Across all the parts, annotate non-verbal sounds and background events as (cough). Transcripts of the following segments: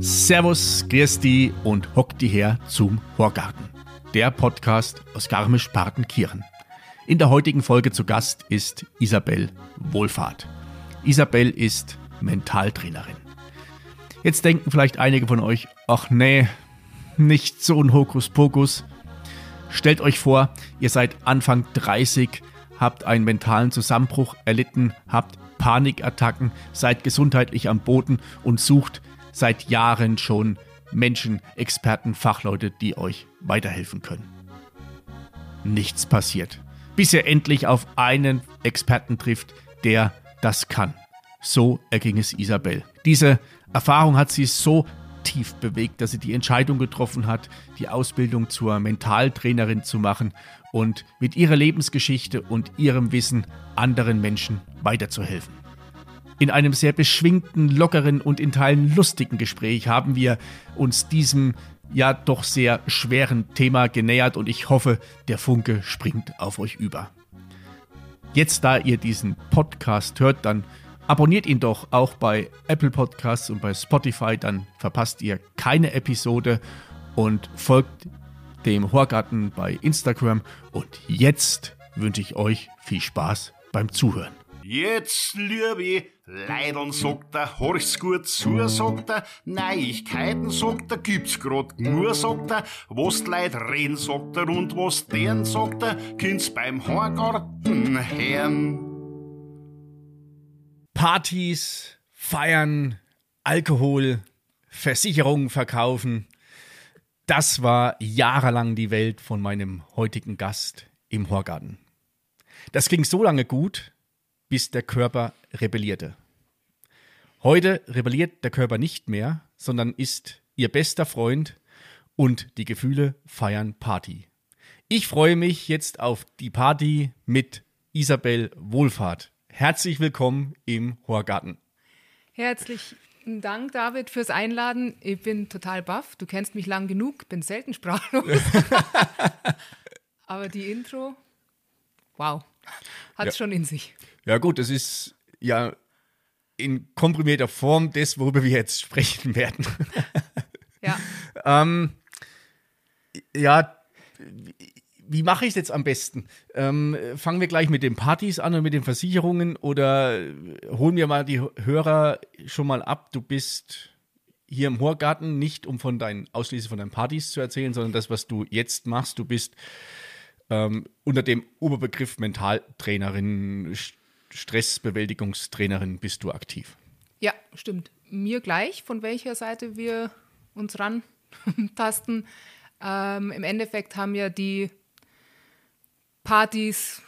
Servus, grüß die und hock die her zum Horgarten, der Podcast aus Garmisch-Partenkirchen. In der heutigen Folge zu Gast ist Isabel Wohlfahrt. Isabel ist Mentaltrainerin. Jetzt denken vielleicht einige von euch, ach nee, nicht so ein Hokuspokus. Stellt euch vor, ihr seid Anfang 30, habt einen mentalen Zusammenbruch erlitten, habt Panikattacken, seid gesundheitlich am Boden und sucht seit Jahren schon Menschen, Experten, Fachleute, die euch weiterhelfen können. Nichts passiert, bis ihr endlich auf einen Experten trifft, der das kann. So erging es Isabel. Diese Erfahrung hat sie so tief bewegt, dass sie die Entscheidung getroffen hat, die Ausbildung zur Mentaltrainerin zu machen und mit ihrer Lebensgeschichte und ihrem Wissen anderen Menschen weiterzuhelfen. In einem sehr beschwingten, lockeren und in Teilen lustigen Gespräch haben wir uns diesem ja doch sehr schweren Thema genähert und ich hoffe, der Funke springt auf euch über. Jetzt, da ihr diesen Podcast hört, dann abonniert ihn doch auch bei Apple Podcasts und bei Spotify, dann verpasst ihr keine Episode und folgt dem Horgarten bei Instagram. Und jetzt wünsche ich euch viel Spaß beim Zuhören. Jetzt, liebe Leidern, sagt er, horch's gut zu, sagt er, Neuigkeiten, sagt er, gibt's grad nur, sagt er, was die Leute reden, sagt er, und was deren, sagt er, kind's beim Horgarten hören. Partys, Feiern, Alkohol, Versicherungen verkaufen. Das war jahrelang die Welt von meinem heutigen Gast im Horgarten. Das ging so lange gut, bis der Körper rebellierte. Heute rebelliert der Körper nicht mehr, sondern ist ihr bester Freund und die Gefühle feiern Party. Ich freue mich jetzt auf die Party mit Isabel Wohlfahrt. Herzlich willkommen im Horgarten. Herzlichen Dank, David, fürs Einladen. Ich bin total baff. Du kennst mich lang genug, bin selten sprachlos. (laughs) Aber die Intro, wow, hat es ja. schon in sich. Ja, gut, das ist ja in komprimierter Form das, worüber wir jetzt sprechen werden. ja. (laughs) ähm, ja, wie mache ich es jetzt am besten? Ähm, fangen wir gleich mit den Partys an und mit den Versicherungen oder holen wir mal die Hörer schon mal ab. Du bist hier im Horgarten nicht, um von deinen ausschließlich von deinen Partys zu erzählen, sondern das, was du jetzt machst. Du bist ähm, unter dem Oberbegriff Mentaltrainerin, Stressbewältigungstrainerin bist du aktiv. Ja, stimmt. Mir gleich, von welcher Seite wir uns rantasten. Ähm, Im Endeffekt haben ja die Partys,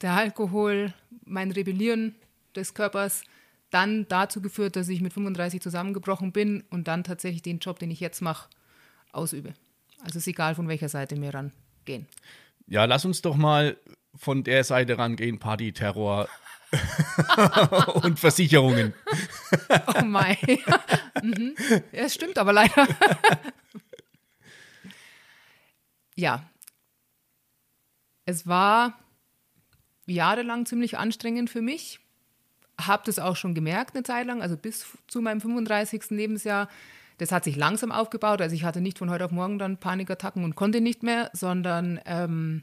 der Alkohol, mein Rebellieren des Körpers dann dazu geführt, dass ich mit 35 zusammengebrochen bin und dann tatsächlich den Job, den ich jetzt mache, ausübe. Also ist egal, von welcher Seite wir rangehen. Ja, lass uns doch mal von der Seite rangehen, Party, Terror (laughs) und Versicherungen. (laughs) oh mein. (laughs) mhm. Ja, es stimmt aber leider. ja, es war jahrelang ziemlich anstrengend für mich. Habe das auch schon gemerkt eine Zeit lang, also bis zu meinem 35. Lebensjahr. Das hat sich langsam aufgebaut. Also ich hatte nicht von heute auf morgen dann Panikattacken und konnte nicht mehr, sondern ähm,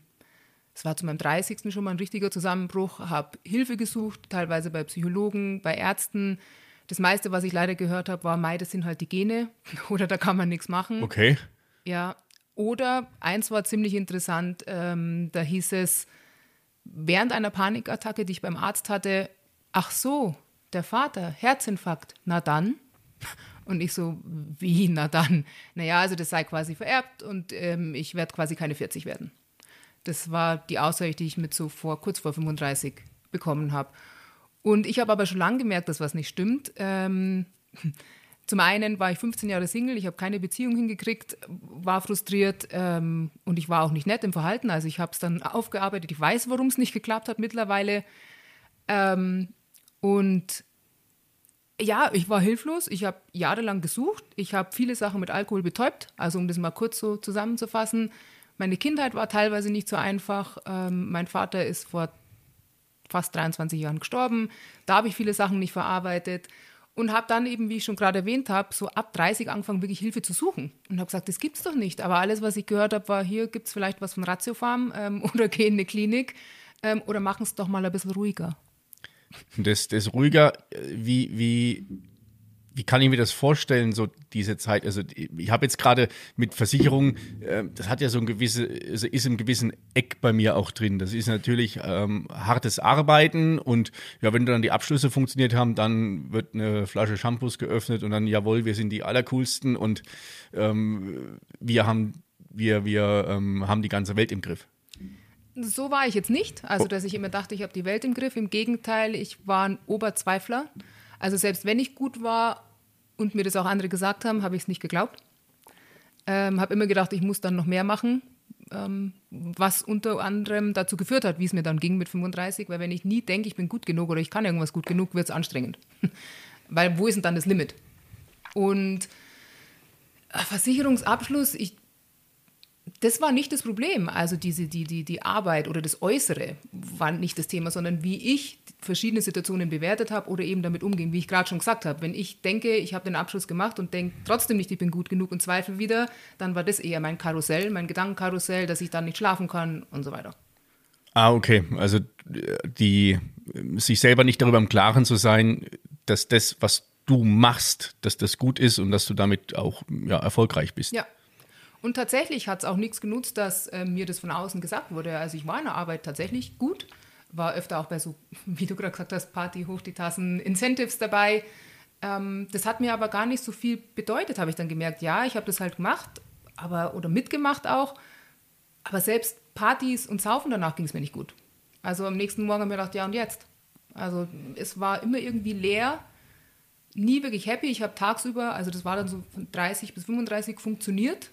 es war zu meinem 30. schon mal ein richtiger Zusammenbruch. Habe Hilfe gesucht, teilweise bei Psychologen, bei Ärzten. Das meiste, was ich leider gehört habe, war, Mai, das sind halt die Gene (laughs) oder da kann man nichts machen. Okay. Ja, oder eins war ziemlich interessant, ähm, da hieß es, während einer Panikattacke, die ich beim Arzt hatte, ach so, der Vater, Herzinfarkt, na dann. (laughs) Und ich so, wie, na dann? Naja, also das sei quasi vererbt und ähm, ich werde quasi keine 40 werden. Das war die Aussage, die ich mit so vor, kurz vor 35 bekommen habe. Und ich habe aber schon lange gemerkt, dass was nicht stimmt. Ähm, zum einen war ich 15 Jahre Single, ich habe keine Beziehung hingekriegt, war frustriert ähm, und ich war auch nicht nett im Verhalten. Also ich habe es dann aufgearbeitet. Ich weiß, warum es nicht geklappt hat mittlerweile. Ähm, und ja, ich war hilflos. Ich habe jahrelang gesucht. Ich habe viele Sachen mit Alkohol betäubt. Also um das mal kurz so zusammenzufassen, Meine Kindheit war teilweise nicht so einfach. Ähm, mein Vater ist vor fast 23 Jahren gestorben. Da habe ich viele Sachen nicht verarbeitet und habe dann eben, wie ich schon gerade erwähnt habe, so ab 30 angefangen, wirklich Hilfe zu suchen. Und habe gesagt, das gibt's doch nicht. Aber alles, was ich gehört habe, war, hier gibt es vielleicht was von Ratiofarm ähm, (laughs) oder geh in eine Klinik ähm, oder machen es doch mal ein bisschen ruhiger. Das, das ruhiger, äh, wie, wie wie kann ich mir das vorstellen, so diese Zeit? Also ich habe jetzt gerade mit Versicherungen, äh, das hat ja so ein gewisse, also ist im gewissen Eck bei mir auch drin. Das ist natürlich ähm, hartes Arbeiten und ja, wenn dann die Abschlüsse funktioniert haben, dann wird eine Flasche Shampoos geöffnet und dann, jawohl, wir sind die allercoolsten und ähm, wir haben, wir, wir ähm, haben die ganze Welt im Griff. So war ich jetzt nicht. Also, dass ich immer dachte, ich habe die Welt im Griff. Im Gegenteil, ich war ein Oberzweifler. Also selbst wenn ich gut war und mir das auch andere gesagt haben, habe ich es nicht geglaubt. Ähm, habe immer gedacht, ich muss dann noch mehr machen, ähm, was unter anderem dazu geführt hat, wie es mir dann ging mit 35, weil wenn ich nie denke, ich bin gut genug oder ich kann irgendwas gut genug, wird es anstrengend. (laughs) weil wo ist denn dann das Limit? Und äh, Versicherungsabschluss, ich das war nicht das Problem. Also diese, die, die, die Arbeit oder das Äußere war nicht das Thema, sondern wie ich verschiedene Situationen bewertet habe oder eben damit umgehen, wie ich gerade schon gesagt habe. Wenn ich denke, ich habe den Abschluss gemacht und denke trotzdem nicht, ich bin gut genug und zweifle wieder, dann war das eher mein Karussell, mein Gedankenkarussell, dass ich dann nicht schlafen kann und so weiter. Ah, okay. Also die sich selber nicht darüber im Klaren zu sein, dass das, was du machst, dass das gut ist und dass du damit auch ja, erfolgreich bist. Ja, und tatsächlich hat es auch nichts genutzt, dass äh, mir das von außen gesagt wurde. Also ich war in der Arbeit tatsächlich gut, war öfter auch bei so, (laughs) wie du gerade gesagt hast, Party, hoch die Tassen, Incentives dabei. Ähm, das hat mir aber gar nicht so viel bedeutet, habe ich dann gemerkt. Ja, ich habe das halt gemacht, aber oder mitgemacht auch. Aber selbst Partys und Saufen danach ging es mir nicht gut. Also am nächsten Morgen habe ich mir gedacht, ja und jetzt? Also es war immer irgendwie leer, nie wirklich happy. Ich habe tagsüber, also das war dann so von 30 bis 35 funktioniert,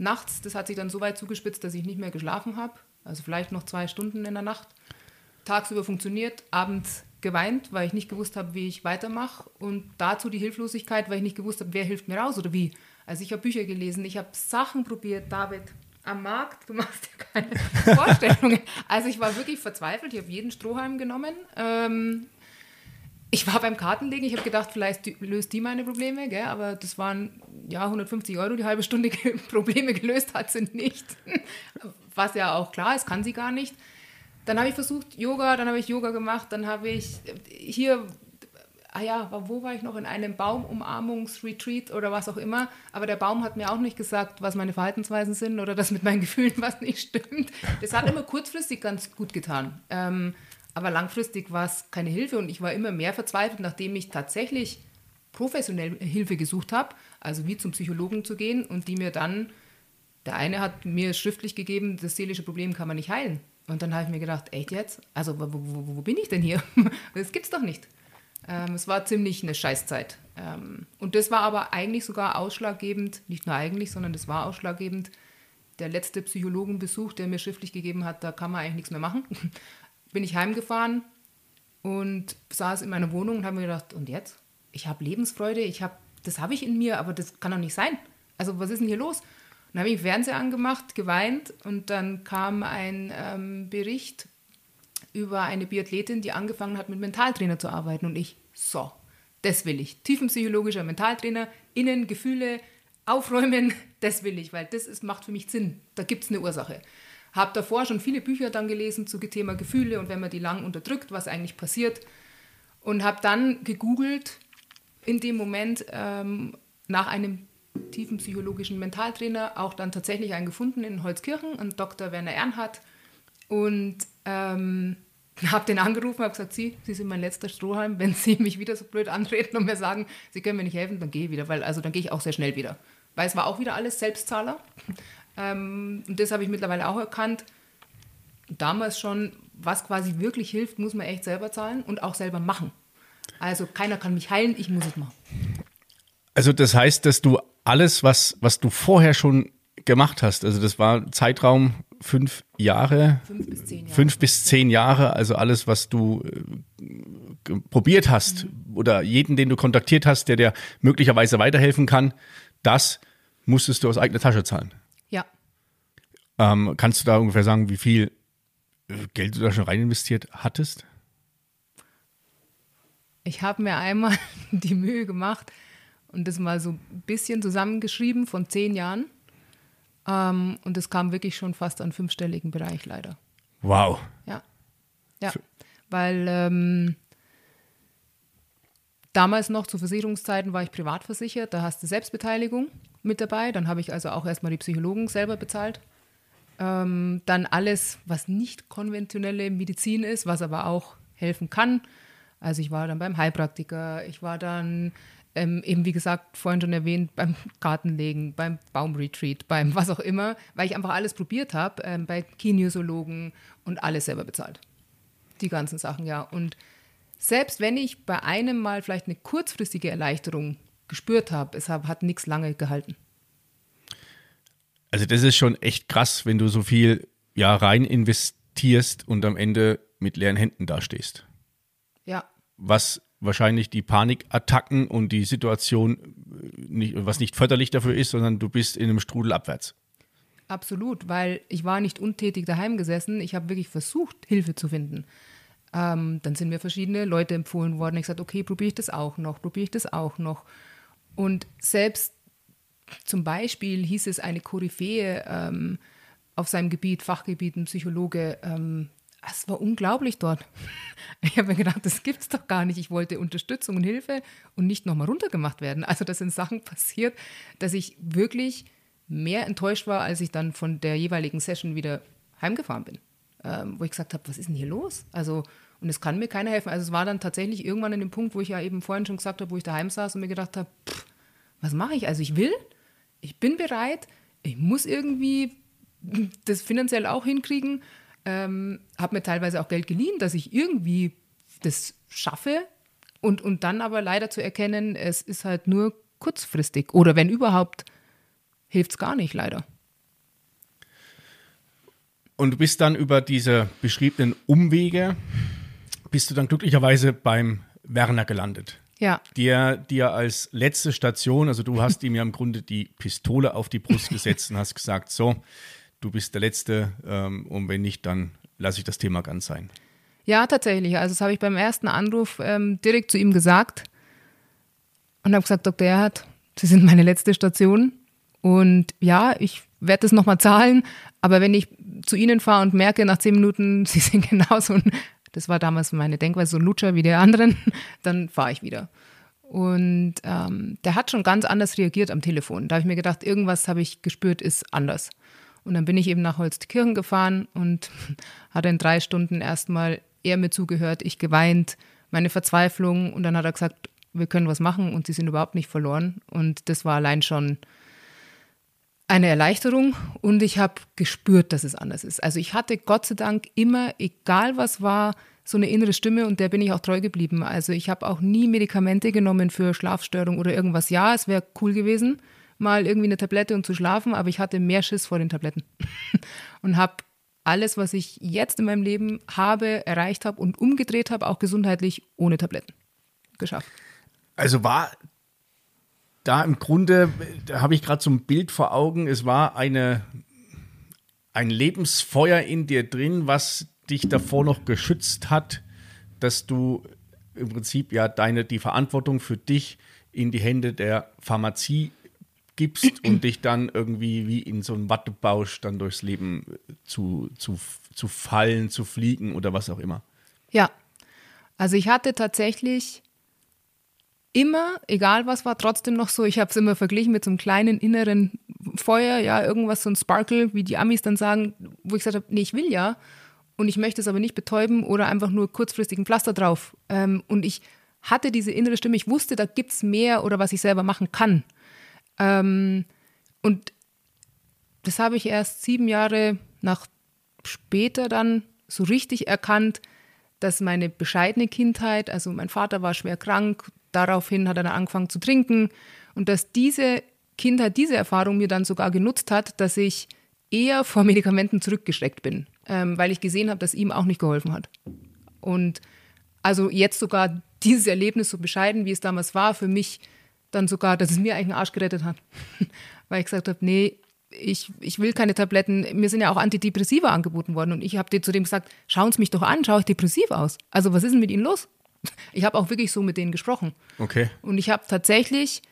Nachts, das hat sich dann so weit zugespitzt, dass ich nicht mehr geschlafen habe. Also vielleicht noch zwei Stunden in der Nacht. Tagsüber funktioniert, abends geweint, weil ich nicht gewusst habe, wie ich weitermache. Und dazu die Hilflosigkeit, weil ich nicht gewusst habe, wer hilft mir raus oder wie. Also ich habe Bücher gelesen, ich habe Sachen probiert, David, am Markt, du machst dir keine (laughs) Vorstellungen. Also ich war wirklich verzweifelt, ich habe jeden Strohhalm genommen. Ähm, ich war beim Kartenlegen, ich habe gedacht, vielleicht löst die meine Probleme, gell? aber das waren ja 150 Euro die halbe Stunde (laughs) Probleme gelöst hat sie nicht. (laughs) Was ja auch klar ist, kann sie gar nicht. Dann habe ich versucht Yoga, dann habe ich Yoga gemacht, dann habe ich hier, ah ja, wo war ich noch? In einem Baumumarmungsretreat oder was auch immer. Aber der Baum hat mir auch nicht gesagt, was meine Verhaltensweisen sind oder dass mit meinen (laughs) Gefühlen was nicht stimmt. Das hat immer kurzfristig ganz gut getan. Ähm, aber langfristig war es keine Hilfe und ich war immer mehr verzweifelt, nachdem ich tatsächlich professionell Hilfe gesucht habe, also wie zum Psychologen zu gehen und die mir dann, der eine hat mir schriftlich gegeben, das seelische Problem kann man nicht heilen. Und dann habe ich mir gedacht, echt jetzt? Also wo, wo, wo bin ich denn hier? (laughs) das gibt's doch nicht. Ähm, es war ziemlich eine Scheißzeit. Ähm, und das war aber eigentlich sogar ausschlaggebend, nicht nur eigentlich, sondern das war ausschlaggebend. Der letzte Psychologenbesuch, der mir schriftlich gegeben hat, da kann man eigentlich nichts mehr machen bin ich heimgefahren und saß in meiner Wohnung und habe mir gedacht, und jetzt? Ich habe Lebensfreude, ich habe, das habe ich in mir, aber das kann doch nicht sein. Also was ist denn hier los? Dann habe ich den Fernseher angemacht, geweint und dann kam ein ähm, Bericht über eine Biathletin, die angefangen hat, mit Mentaltrainer zu arbeiten. Und ich, so, das will ich. Tiefenpsychologischer Mentaltrainer, innen Gefühle aufräumen, (laughs) das will ich, weil das ist, macht für mich Sinn. Da gibt es eine Ursache. Habe davor schon viele Bücher dann gelesen zu Thema Gefühle und wenn man die lang unterdrückt, was eigentlich passiert. Und habe dann gegoogelt in dem Moment ähm, nach einem tiefen psychologischen Mentaltrainer auch dann tatsächlich einen gefunden in Holzkirchen, einen Dr. Werner Ernhardt. Und ähm, (laughs) habe den angerufen, habe gesagt, Sie, Sie sind mein letzter Strohhalm. Wenn Sie mich wieder so blöd antreten und mir sagen, Sie können mir nicht helfen, dann gehe ich wieder, weil also dann gehe ich auch sehr schnell wieder. Weil es war auch wieder alles Selbstzahler. Ähm, und das habe ich mittlerweile auch erkannt. Damals schon, was quasi wirklich hilft, muss man echt selber zahlen und auch selber machen. Also keiner kann mich heilen, ich muss es machen. Also das heißt, dass du alles, was, was du vorher schon gemacht hast, also das war Zeitraum fünf Jahre, fünf bis zehn Jahre, fünf bis zehn Jahre also alles, was du äh, probiert hast mhm. oder jeden, den du kontaktiert hast, der dir möglicherweise weiterhelfen kann, das musstest du aus eigener Tasche zahlen. Ähm, kannst du da ungefähr sagen, wie viel äh, Geld du da schon rein investiert hattest? Ich habe mir einmal (laughs) die Mühe gemacht und das mal so ein bisschen zusammengeschrieben von zehn Jahren. Ähm, und es kam wirklich schon fast an fünfstelligen Bereich leider. Wow. Ja. Ja. Weil ähm, damals noch zu Versicherungszeiten war ich privat versichert, da hast du Selbstbeteiligung mit dabei. Dann habe ich also auch erstmal die Psychologen selber bezahlt. Ähm, dann alles, was nicht konventionelle Medizin ist, was aber auch helfen kann. Also ich war dann beim Heilpraktiker, ich war dann ähm, eben wie gesagt vorhin schon erwähnt beim Gartenlegen, beim Baumretreat, beim was auch immer, weil ich einfach alles probiert habe, ähm, bei Kinesiologen und alles selber bezahlt. Die ganzen Sachen, ja. Und selbst wenn ich bei einem mal vielleicht eine kurzfristige Erleichterung gespürt habe, es hat nichts lange gehalten. Also das ist schon echt krass, wenn du so viel ja rein investierst und am Ende mit leeren Händen dastehst. Ja. Was wahrscheinlich die Panikattacken und die Situation nicht, was nicht förderlich dafür ist, sondern du bist in einem Strudel abwärts. Absolut, weil ich war nicht untätig daheim gesessen. Ich habe wirklich versucht, Hilfe zu finden. Ähm, dann sind mir verschiedene Leute empfohlen worden. Ich sagte, okay, probiere ich das auch noch, probiere ich das auch noch. Und selbst zum Beispiel hieß es eine Koryphäe ähm, auf seinem Gebiet, Fachgebiet, ein Psychologe. Ähm, es war unglaublich dort. (laughs) Ich habe mir gedacht, das gibt es doch gar nicht. Ich wollte Unterstützung und Hilfe und nicht nochmal runtergemacht werden. Also da sind Sachen (laughs) passiert, dass ich wirklich mehr enttäuscht war, als ich dann von der jeweiligen Session wieder heimgefahren bin. Ähm, wo ich gesagt habe, was ist denn hier los? Also, und es kann mir keiner helfen. Also es war dann tatsächlich irgendwann an dem Punkt, wo ich ja eben vorhin schon gesagt habe, wo ich daheim saß und mir gedacht habe, was mache ich? Also ich will, ich bin bereit, ich muss irgendwie das finanziell auch hinkriegen, ähm, habe mir teilweise auch Geld geliehen, dass ich irgendwie das schaffe und, und dann aber leider zu erkennen, es ist halt nur kurzfristig oder wenn überhaupt, hilft es gar nicht leider. Und du bist dann über diese beschriebenen Umwege, bist du dann glücklicherweise beim Werner gelandet. Ja. Der dir als letzte Station, also du hast ihm ja im Grunde die Pistole auf die Brust (laughs) gesetzt und hast gesagt, so, du bist der Letzte ähm, und wenn nicht, dann lasse ich das Thema ganz sein. Ja, tatsächlich. Also das habe ich beim ersten Anruf ähm, direkt zu ihm gesagt und habe gesagt, Dr. Erhard, Sie sind meine letzte Station und ja, ich werde das nochmal zahlen, aber wenn ich zu Ihnen fahre und merke nach zehn Minuten, (laughs) Sie sind genauso, ein, das war damals meine Denkweise, so ein Lutscher wie der anderen, (laughs) dann fahre ich wieder. Und ähm, der hat schon ganz anders reagiert am Telefon. Da habe ich mir gedacht, irgendwas habe ich gespürt, ist anders. Und dann bin ich eben nach Holstkirchen gefahren und (laughs) hatte in drei Stunden erstmal er mir zugehört, ich geweint, meine Verzweiflung und dann hat er gesagt, wir können was machen und sie sind überhaupt nicht verloren. Und das war allein schon eine Erleichterung und ich habe gespürt, dass es anders ist. Also ich hatte Gott sei Dank immer, egal was war, so eine innere Stimme und der bin ich auch treu geblieben. Also ich habe auch nie Medikamente genommen für Schlafstörung oder irgendwas. Ja, es wäre cool gewesen, mal irgendwie eine Tablette und zu schlafen, aber ich hatte mehr Schiss vor den Tabletten (laughs) und habe alles, was ich jetzt in meinem Leben habe, erreicht habe und umgedreht habe, auch gesundheitlich ohne Tabletten geschafft. Also war da im Grunde, da habe ich gerade so ein Bild vor Augen, es war eine, ein Lebensfeuer in dir drin, was dich davor noch geschützt hat, dass du im Prinzip ja deine, die Verantwortung für dich in die Hände der Pharmazie gibst und dich dann irgendwie wie in so einen Wattebausch dann durchs Leben zu, zu, zu fallen, zu fliegen oder was auch immer. Ja, also ich hatte tatsächlich immer, egal was war, trotzdem noch so, ich habe es immer verglichen mit so einem kleinen inneren Feuer, ja, irgendwas, so ein Sparkle, wie die Amis dann sagen, wo ich gesagt habe, nee, ich will ja und ich möchte es aber nicht betäuben oder einfach nur kurzfristigen Pflaster drauf. Ähm, und ich hatte diese innere Stimme, ich wusste, da gibt es mehr oder was ich selber machen kann. Ähm, und das habe ich erst sieben Jahre nach später dann so richtig erkannt, dass meine bescheidene Kindheit, also mein Vater war schwer krank, daraufhin hat er dann angefangen zu trinken und dass diese Kindheit, diese Erfahrung mir dann sogar genutzt hat, dass ich eher (laughs) vor Medikamenten zurückgeschreckt bin, ähm, weil ich gesehen habe, dass ihm auch nicht geholfen hat. Und also jetzt sogar (laughs) dieses Erlebnis, so bescheiden wie es damals war, für mich dann sogar, dass es mir eigentlich einen Arsch gerettet hat. (laughs) weil ich gesagt habe, nee, ich, ich will keine Tabletten. Mir sind ja auch Antidepressiva angeboten worden und ich habe dir zudem gesagt, schauen Sie mich doch an, schaue ich depressiv aus. Also was ist denn mit Ihnen los? Ich habe auch wirklich so mit denen gesprochen. Okay. Und ich habe tatsächlich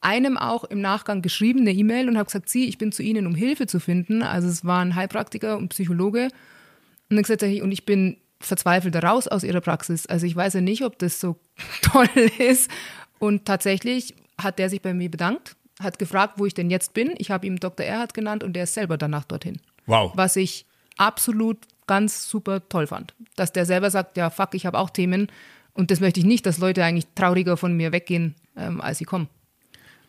einem auch im Nachgang geschrieben, eine E-Mail und habe gesagt, Sie, ich bin zu Ihnen, um Hilfe zu finden. Also es war ein Heilpraktiker und Psychologe. Und dann gesagt, und ich bin verzweifelt raus aus Ihrer Praxis. Also ich weiß ja nicht, ob das so (laughs) toll ist. Und tatsächlich hat der sich bei mir bedankt, hat gefragt, wo ich denn jetzt bin. Ich habe ihm Dr. Erhard genannt und der ist selber danach dorthin. Wow. Was ich absolut ganz super toll fand. Dass der selber sagt, ja, fuck, ich habe auch Themen. Und das möchte ich nicht, dass Leute eigentlich trauriger von mir weggehen, ähm, als sie kommen.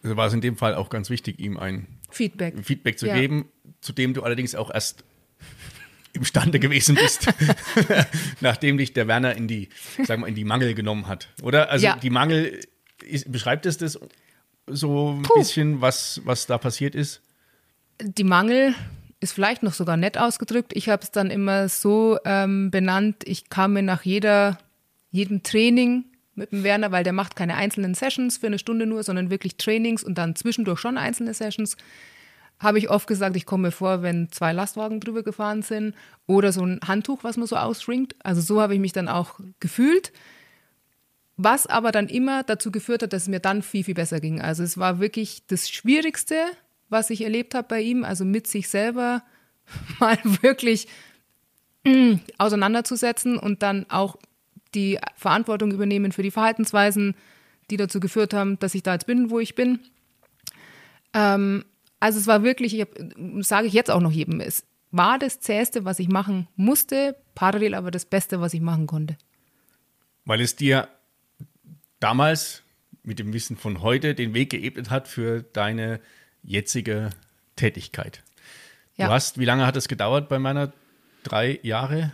Also war es in dem Fall auch ganz wichtig, ihm ein Feedback, Feedback zu Ja. geben, zu dem du allerdings auch erst (laughs) imstande gewesen bist, (laughs) nachdem dich der Werner in die, sagen wir, in die Mangel genommen hat. Oder? Also Ja. die Mangel, ist, beschreibt es das so ein Puh. bisschen, was, was da passiert ist? Die Mangel ist vielleicht noch sogar nett ausgedrückt. Ich habe es dann immer so ähm, benannt, ich kam mir nach jeder, jedem Training mit dem Werner, weil der macht keine einzelnen Sessions für eine Stunde nur, sondern wirklich Trainings und dann zwischendurch schon einzelne Sessions. Habe ich oft gesagt, ich komme mir vor, wenn zwei Lastwagen drüber gefahren sind oder so ein Handtuch, was man so ausschwingt. Also so habe ich mich dann auch gefühlt. Was aber dann immer dazu geführt hat, dass es mir dann viel, viel besser ging. Also es war wirklich das Schwierigste, was ich erlebt habe bei ihm, also mit sich selber (laughs) mal wirklich mm, auseinanderzusetzen und dann auch die Verantwortung übernehmen für die Verhaltensweisen, die dazu geführt haben, dass ich da jetzt bin, wo ich bin. Ähm, also es war wirklich, sage ich jetzt auch noch jedem, es war das Zähste, was ich machen musste, parallel aber das Beste, was ich machen konnte. Weil es dir damals mit dem Wissen von heute den Weg geebnet hat für deine jetzige Tätigkeit. Ja. Du hast, wie lange hat es gedauert bei meiner drei Jahre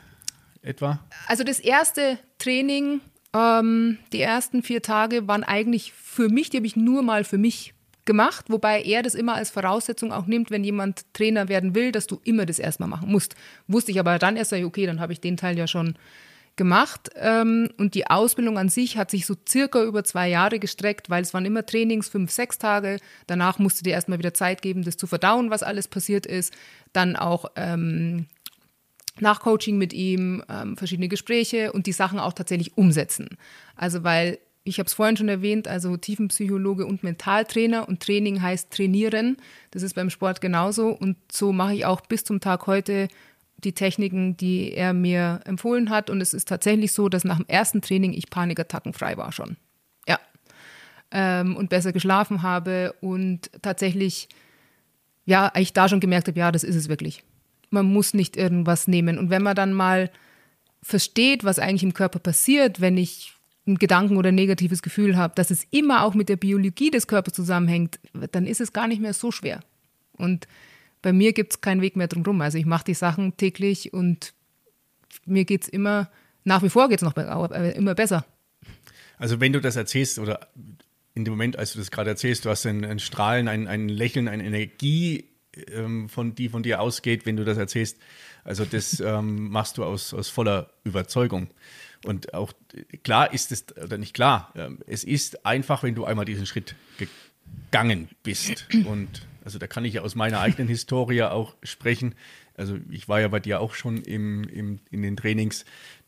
etwa? Also das erste Training, ähm, die ersten vier Tage waren eigentlich für mich, die habe ich nur mal für mich gemacht, wobei er das immer als Voraussetzung auch nimmt, wenn jemand Trainer werden will, dass du immer das erstmal machen musst. Wusste ich aber dann erst, okay, dann habe ich den Teil ja schon gemacht. Ähm, und die Ausbildung an sich hat sich so circa über zwei Jahre gestreckt, weil es waren immer Trainings, fünf, sechs Tage. Danach musst du dir erstmal wieder Zeit geben, das zu verdauen, was alles passiert ist. Dann auch ähm, Nachcoaching mit ihm, ähm, verschiedene Gespräche und die Sachen auch tatsächlich umsetzen. Also weil, ich habe es vorhin schon erwähnt, also Tiefenpsychologe und Mentaltrainer und Training heißt trainieren. Das ist beim Sport genauso und so mache ich auch bis zum Tag heute die Techniken, die er mir empfohlen hat. Und es ist tatsächlich so, dass nach dem ersten Training ich Panikattacken frei war schon. Ja. Ähm, und besser geschlafen habe und tatsächlich, ja, ich da schon gemerkt habe, ja, das ist es wirklich. Man muss nicht irgendwas nehmen. Und wenn man dann mal versteht, was eigentlich im Körper passiert, wenn ich einen Gedanken oder ein negatives Gefühl habe, dass es immer auch mit der Biologie des Körpers zusammenhängt, dann ist es gar nicht mehr so schwer. Und bei mir gibt es keinen Weg mehr drum Also ich mache die Sachen täglich und mir geht es immer, nach wie vor geht es noch immer besser. Also wenn du das erzählst oder in dem Moment, als du das gerade erzählst, du hast ein, ein Strahlen, ein, ein Lächeln, eine Energie, ähm, von, die von dir ausgeht, wenn du das erzählst. Also das (laughs) ähm, machst du aus, aus voller Überzeugung. Und auch klar ist es, oder nicht klar, ähm, es ist einfach, wenn du einmal diesen Schritt gegangen bist. Und also da kann ich ja aus meiner eigenen Historie auch sprechen. Also ich war ja bei dir auch schon im, im, in den Trainings.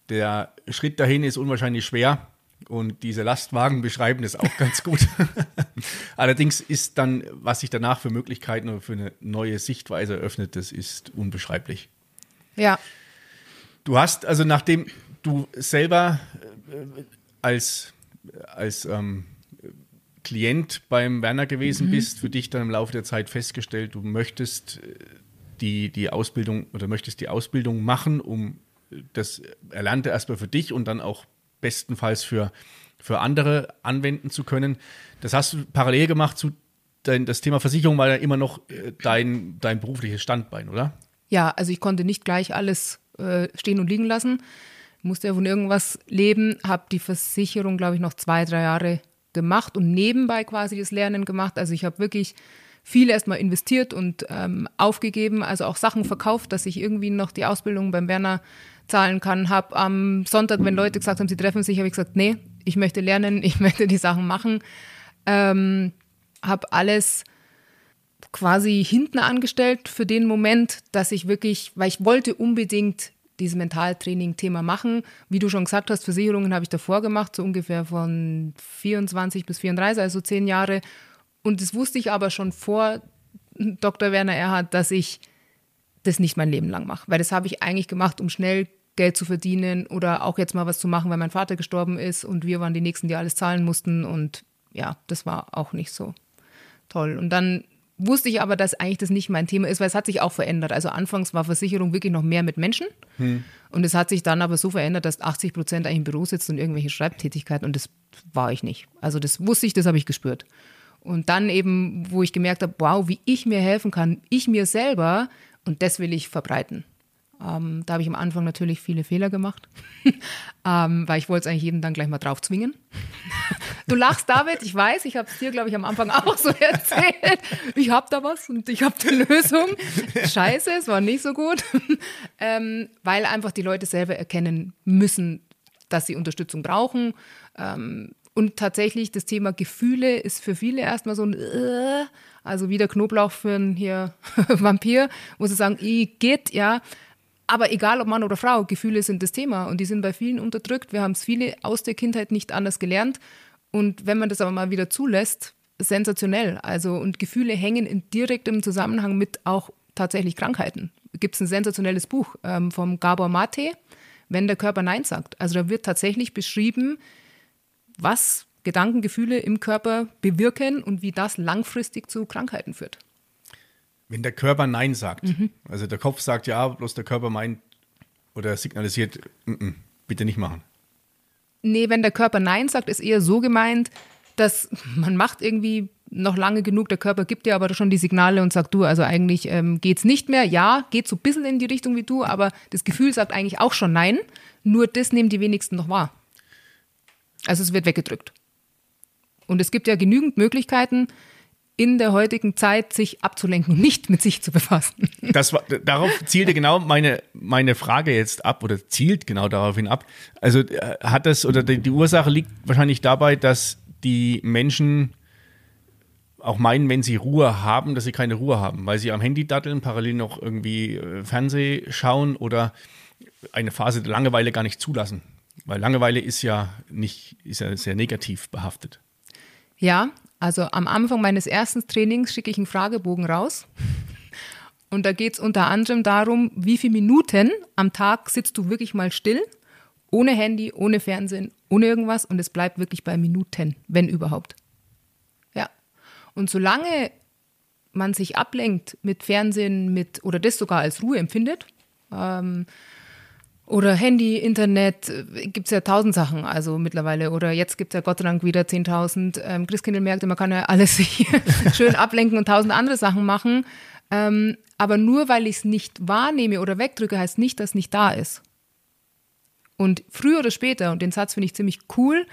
Der Schritt dahin ist unwahrscheinlich schwer. Und diese Lastwagen beschreiben das auch ganz gut. (laughs) Allerdings ist dann, was sich danach für Möglichkeiten oder für eine neue Sichtweise eröffnet, das ist unbeschreiblich. Ja, Du hast also, nachdem du selber äh, als, als ähm, Klient beim Werner gewesen bist, für dich dann im Laufe der Zeit festgestellt, du möchtest äh, die, die Ausbildung oder möchtest die Ausbildung machen, um das Erlernte erstmal für dich und dann auch bestenfalls für, für andere anwenden zu können. Das hast du parallel gemacht zu dein, das Thema Versicherung war ja immer noch äh, dein, dein berufliches Standbein, oder? Ja, also ich konnte nicht gleich alles äh, stehen und liegen lassen. Musste ja von irgendwas leben, habe die Versicherung, glaube ich, noch zwei, drei Jahre gemacht und nebenbei quasi das Lernen gemacht. Also ich habe wirklich viel erstmal investiert und ähm, aufgegeben, also auch Sachen verkauft, dass ich irgendwie noch die Ausbildung beim Werner zahlen kann. Habe am Sonntag, wenn Leute gesagt haben, sie treffen sich, habe ich gesagt, nee, ich möchte lernen, (laughs) ich möchte die Sachen machen. Ähm, habe alles quasi hinten angestellt für den Moment, dass ich wirklich, weil ich wollte unbedingt dieses Mentaltraining-Thema machen. Wie du schon gesagt hast, Versicherungen habe ich davor gemacht, so ungefähr von 24 bis 34, also zehn Jahre. Und das wusste ich aber schon vor Dr. Werner Erhard, dass ich das nicht mein Leben lang mache. Weil das habe ich eigentlich gemacht, um schnell Geld zu verdienen oder auch jetzt mal was zu machen, weil mein Vater gestorben ist und wir waren die Nächsten, die alles zahlen mussten. Und ja, das war auch nicht so toll. Und dann wusste ich aber, dass eigentlich das nicht mein Thema ist, weil es hat sich auch verändert. Also anfangs war Versicherung wirklich noch mehr mit Menschen hm. und es hat sich dann aber so verändert, dass 80 Prozent eigentlich im Büro sitzen und irgendwelche Schreibtätigkeiten und das war ich nicht. Also das wusste ich, das habe ich gespürt. Und dann eben, wo ich gemerkt habe, wow, wie ich mir helfen kann, ich mir selber und das will ich verbreiten. Ähm, da habe ich am Anfang natürlich viele Fehler gemacht, (laughs) ähm, weil ich wollte es eigentlich jeden dann gleich mal drauf zwingen. (laughs) du lachst, David, ich weiß, ich habe es dir, glaube ich, am Anfang auch so (laughs) erzählt. Ich habe da was und ich habe die Lösung. Scheiße, es war nicht so gut, ähm, weil einfach die Leute selber erkennen müssen, dass sie Unterstützung brauchen. Ähm, und tatsächlich das Thema Gefühle ist für viele erstmal so ein, äh, also wie der Knoblauch für einen hier Vampir, wo sie sagen, geht, ja. Aber egal ob Mann oder Frau, Gefühle sind das Thema und die sind bei vielen unterdrückt. Wir haben es viele aus der Kindheit nicht anders gelernt. Und wenn man das aber mal wieder zulässt, sensationell. Also, und Gefühle hängen in direktem Zusammenhang mit auch tatsächlich Krankheiten. Gibt es ein sensationelles Buch ähm, vom Gabor Mate, wenn der Körper Nein sagt. Also da wird tatsächlich beschrieben, was Gedanken, Gefühle im Körper bewirken und wie das langfristig zu Krankheiten führt. Wenn der Körper Nein sagt, mhm. also der Kopf sagt ja, bloß der Körper meint oder signalisiert, n -n, bitte nicht machen. Nee, wenn der Körper Nein sagt, ist eher so gemeint, dass man macht irgendwie noch lange genug, der Körper gibt dir aber schon die Signale und sagt, du, also eigentlich ähm, es nicht mehr. Ja, geht so ein bisschen in die Richtung wie du, aber das Gefühl sagt eigentlich auch schon Nein. Nur das nehmen die wenigsten noch wahr. Also es wird weggedrückt. Und es gibt ja genügend Möglichkeiten, in der heutigen Zeit sich abzulenken und nicht mit sich zu befassen. Das war, darauf zielte genau meine, meine Frage jetzt ab oder zielt genau daraufhin ab. Also äh, hat das oder die, die Ursache liegt wahrscheinlich dabei, dass die Menschen auch meinen, wenn sie Ruhe haben, dass sie keine Ruhe haben, weil sie am Handy datteln, parallel noch irgendwie äh, Fernseh schauen oder eine Phase der Langeweile gar nicht zulassen. Weil Langeweile ist ja nicht, ist ja sehr negativ behaftet. Ja, also am Anfang meines ersten Trainings schicke ich einen Fragebogen raus. Und da geht es unter anderem darum, wie viele Minuten am Tag sitzt du wirklich mal still, ohne Handy, ohne Fernsehen, ohne irgendwas und es bleibt wirklich bei Minuten, wenn überhaupt. Ja. Und solange man sich ablenkt mit Fernsehen, mit oder das sogar als Ruhe empfindet, ähm, oder Handy, Internet, äh, gibt es ja tausend Sachen, also mittlerweile. Oder jetzt gibt es ja Gott sei Dank wieder 10.000 ähm, Christkindlmärkte. Man kann ja alles (laughs) schön ablenken und tausend andere Sachen machen. Ähm, aber nur weil ich es nicht wahrnehme oder wegdrücke, heißt nicht, dass es nicht da ist. Und früher oder später, und den Satz finde ich ziemlich cool,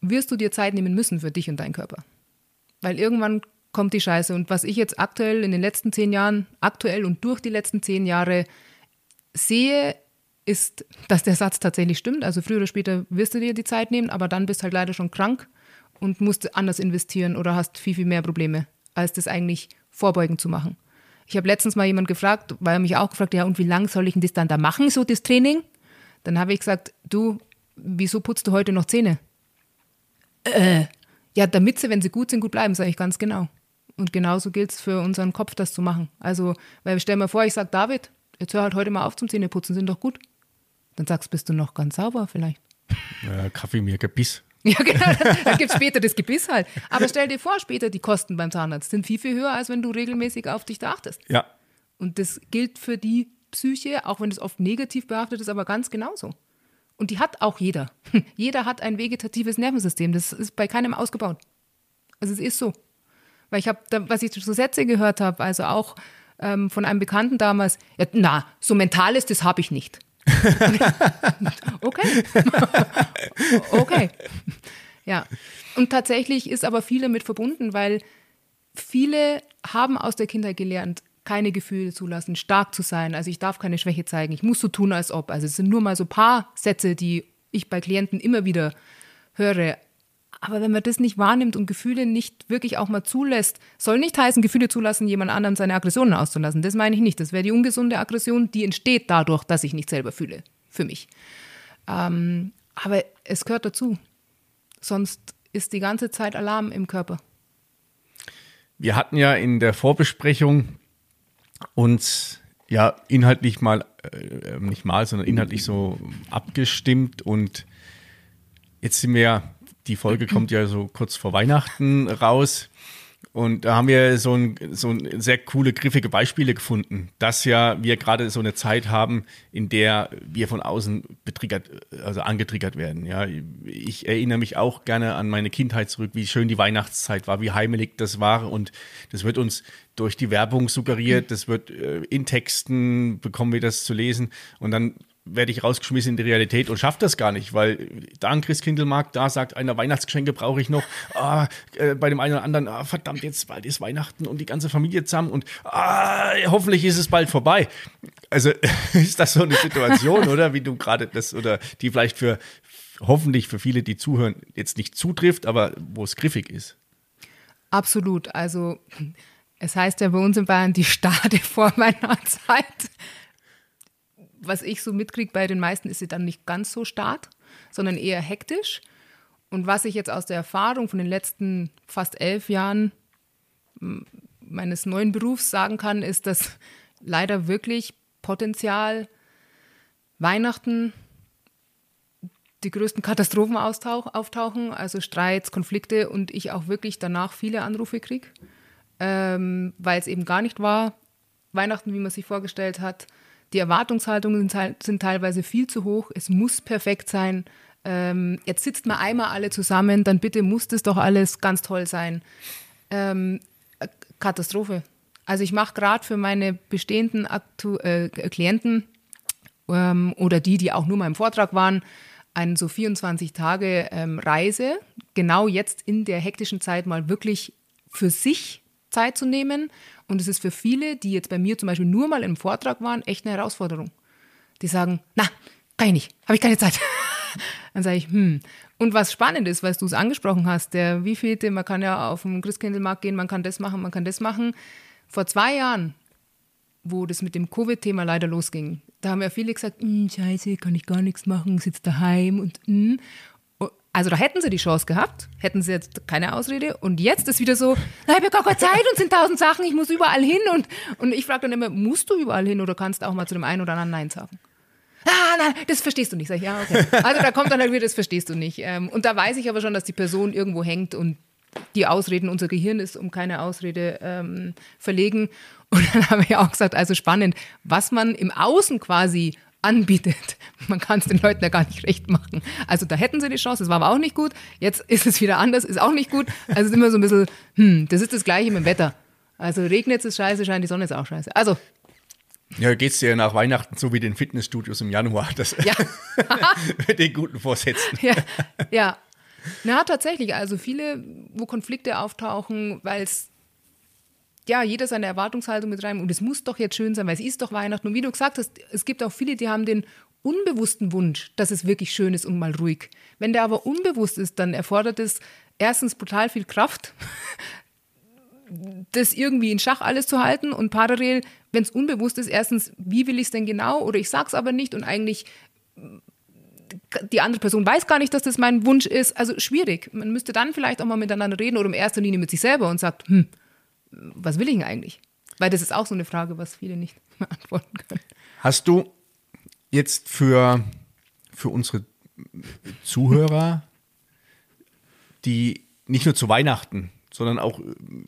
wirst du dir Zeit nehmen müssen für dich und deinen Körper. Weil irgendwann kommt die Scheiße. Und was ich jetzt aktuell in den letzten zehn Jahren, aktuell und durch die letzten zehn Jahre sehe, ist, dass der Satz tatsächlich stimmt. Also früher oder später wirst du dir die Zeit nehmen, aber dann bist halt leider schon krank und musst anders investieren oder hast viel, viel mehr Probleme, als das eigentlich vorbeugend zu machen. Ich habe letztens mal jemand gefragt, weil er mich auch gefragt, ja, und wie lange soll ich denn das dann da machen, so das Training? Dann habe ich gesagt, du, wieso putzt du heute noch Zähne? Äh, ja, damit sie, wenn sie gut sind, gut bleiben, sage ich ganz genau. Und genauso gilt es für unseren Kopf, das zu machen. Also, weil stell mir vor, ich sage, David, jetzt hör halt heute mal auf zum Zähneputzen, sind doch gut. Dann sagst du, bist du noch ganz sauber vielleicht. Ja, Kaffee mir Gebiss. (laughs) Ja, genau. Dann gibt es später das Gebiss halt. Aber stell dir vor, später die Kosten beim Zahnarzt sind viel, viel höher, als wenn du regelmäßig auf dich da achtest. Ja. Und das gilt für die Psyche, auch wenn es oft negativ behaftet ist, aber ganz genauso. Und die hat auch jeder. (laughs) Jeder hat ein vegetatives Nervensystem. Das ist bei keinem ausgebaut. Also es ist so. Weil ich habe, was ich so Sätze gehört habe, also auch ähm, von einem Bekannten damals, ja, na, so mentales, das habe ich nicht. (laughs) okay. (laughs) okay. Ja. Und tatsächlich ist aber viel damit verbunden, weil viele haben aus der Kindheit gelernt, keine Gefühle zulassen, stark zu sein. Also ich darf keine Schwäche zeigen, ich muss so tun, als ob. Also es sind nur mal so ein paar Sätze, die ich bei Klienten immer wieder höre. Aber wenn man das nicht wahrnimmt und Gefühle nicht wirklich auch mal zulässt, soll nicht heißen, Gefühle zulassen, jemand anderem seine Aggressionen auszulassen. Das meine ich nicht. Das wäre die ungesunde Aggression, die entsteht dadurch, dass ich nicht selber fühle. Für mich. Ähm, aber es gehört dazu. Sonst ist die ganze Zeit Alarm im Körper. Wir hatten ja in der Vorbesprechung uns ja inhaltlich mal, äh, nicht mal, sondern inhaltlich so abgestimmt und jetzt sind wir, die Folge kommt ja so kurz vor Weihnachten raus. Und da haben wir so ein, so ein sehr coole, griffige Beispiele gefunden, dass ja wir gerade so eine Zeit haben, in der wir von außen betriggert, also angetriggert werden. Ja, ich erinnere mich auch gerne an meine Kindheit zurück, wie schön die Weihnachtszeit war, wie heimelig das war. Und das wird uns durch die Werbung suggeriert, das wird äh, in Texten bekommen wir das zu lesen. Und dann werde ich rausgeschmissen in die Realität und schaffe das gar nicht, weil da ein Christkindlmarkt, da sagt einer, Weihnachtsgeschenke brauche ich noch. Ah, äh, bei dem einen oder anderen, ah, verdammt, jetzt bald ist Weihnachten und die ganze Familie zusammen und ah, hoffentlich ist es bald vorbei. Also (laughs) ist das so eine Situation, oder? Wie du gerade das, oder die vielleicht für, hoffentlich für viele, die zuhören, jetzt nicht zutrifft, aber wo es griffig ist. Absolut. Also es heißt ja bei uns in Bayern die Stade vor meiner Zeit was ich so mitkriege bei den meisten, ist sie dann nicht ganz so stark, sondern eher hektisch. Und was ich jetzt aus der Erfahrung von den letzten fast elf Jahren meines neuen Berufs sagen kann, ist, dass leider wirklich Potenzial Weihnachten die größten Katastrophen auftauchen, also Streits, Konflikte und ich auch wirklich danach viele Anrufe kriege, ähm, weil es eben gar nicht war, Weihnachten, wie man sich vorgestellt hat, die Erwartungshaltungen sind, teilweise viel zu hoch. Es muss perfekt sein. Ähm, jetzt sitzt man einmal alle zusammen, dann bitte muss das doch alles ganz toll sein. Ähm, Katastrophe. Also ich mache gerade für meine bestehenden Aktu äh, Klienten ähm, oder die, die auch nur mal im Vortrag waren, eine so 24 Tage ähm, Reise, genau jetzt in der hektischen Zeit mal wirklich für sich Zeit zu nehmen und es ist für viele, die jetzt bei mir zum Beispiel nur mal im Vortrag waren, echt eine Herausforderung. Die sagen, na, kann ich nicht, habe ich keine Zeit. (laughs) Dann sage ich, hm. Und was spannend ist, weil du es angesprochen hast, der wievielte, man kann ja auf den Christkindlmarkt gehen, man kann das machen, man kann das machen. Vor zwei Jahren, wo das mit dem Covid-Thema leider losging, da haben ja viele gesagt, hm, scheiße, kann ich gar nichts machen, sitze daheim und hm. Also da hätten sie die Chance gehabt, hätten sie jetzt keine Ausrede. Und jetzt ist wieder so, ich habe ja gar keine Zeit und sind tausend Sachen, ich muss überall hin. Und, und ich frage dann immer, musst du überall hin oder kannst auch mal zu dem einen oder anderen Nein sagen? Ah, nein, das verstehst du nicht. Sag ich, ja, okay. Also da kommt dann halt wieder, das verstehst du nicht. Ähm, und da weiß ich aber schon, dass die Person irgendwo hängt und die Ausreden, unser Gehirn ist um keine Ausrede ähm, verlegen. Und dann habe ich auch gesagt, also spannend, was man im Außen quasi anbietet. (laughs) Man kann es den Leuten ja gar nicht recht machen. Also da hätten sie die Chance, das war aber auch nicht gut. Jetzt (laughs) ist es wieder anders, ist auch nicht gut. Also es ist immer so ein bisschen, hm, das ist das Gleiche mit dem Wetter. Also regnet es scheiße, scheint die Sonne ist auch scheiße. Also. Ja, geht es dir nach Weihnachten so wie den Fitnessstudios im Januar, das ja. (laughs) mit den guten Vorsätzen. Ja, ja. Na, tatsächlich. Also viele, wo Konflikte auftauchen, weil es ja, jeder seine Erwartungshaltung mit rein und es muss doch jetzt schön sein, weil es ist doch Weihnachten. Und wie du gesagt hast, es gibt auch viele, die haben den unbewussten Wunsch, dass es wirklich schön ist und mal ruhig. Wenn der aber unbewusst ist, dann erfordert es erstens brutal viel Kraft, das irgendwie in Schach alles zu halten und parallel, wenn es unbewusst ist, erstens, wie will ich es denn genau oder ich sag's aber nicht und eigentlich die andere Person weiß gar nicht, dass das mein Wunsch ist. Also schwierig. Man müsste dann vielleicht auch mal miteinander reden oder in erster Linie mit sich selber und sagt, hm, was will ich denn eigentlich? Weil das ist auch so eine Frage, was viele nicht (laughs) beantworten können. Hast du jetzt für, für unsere Zuhörer, die nicht nur zu Weihnachten, sondern auch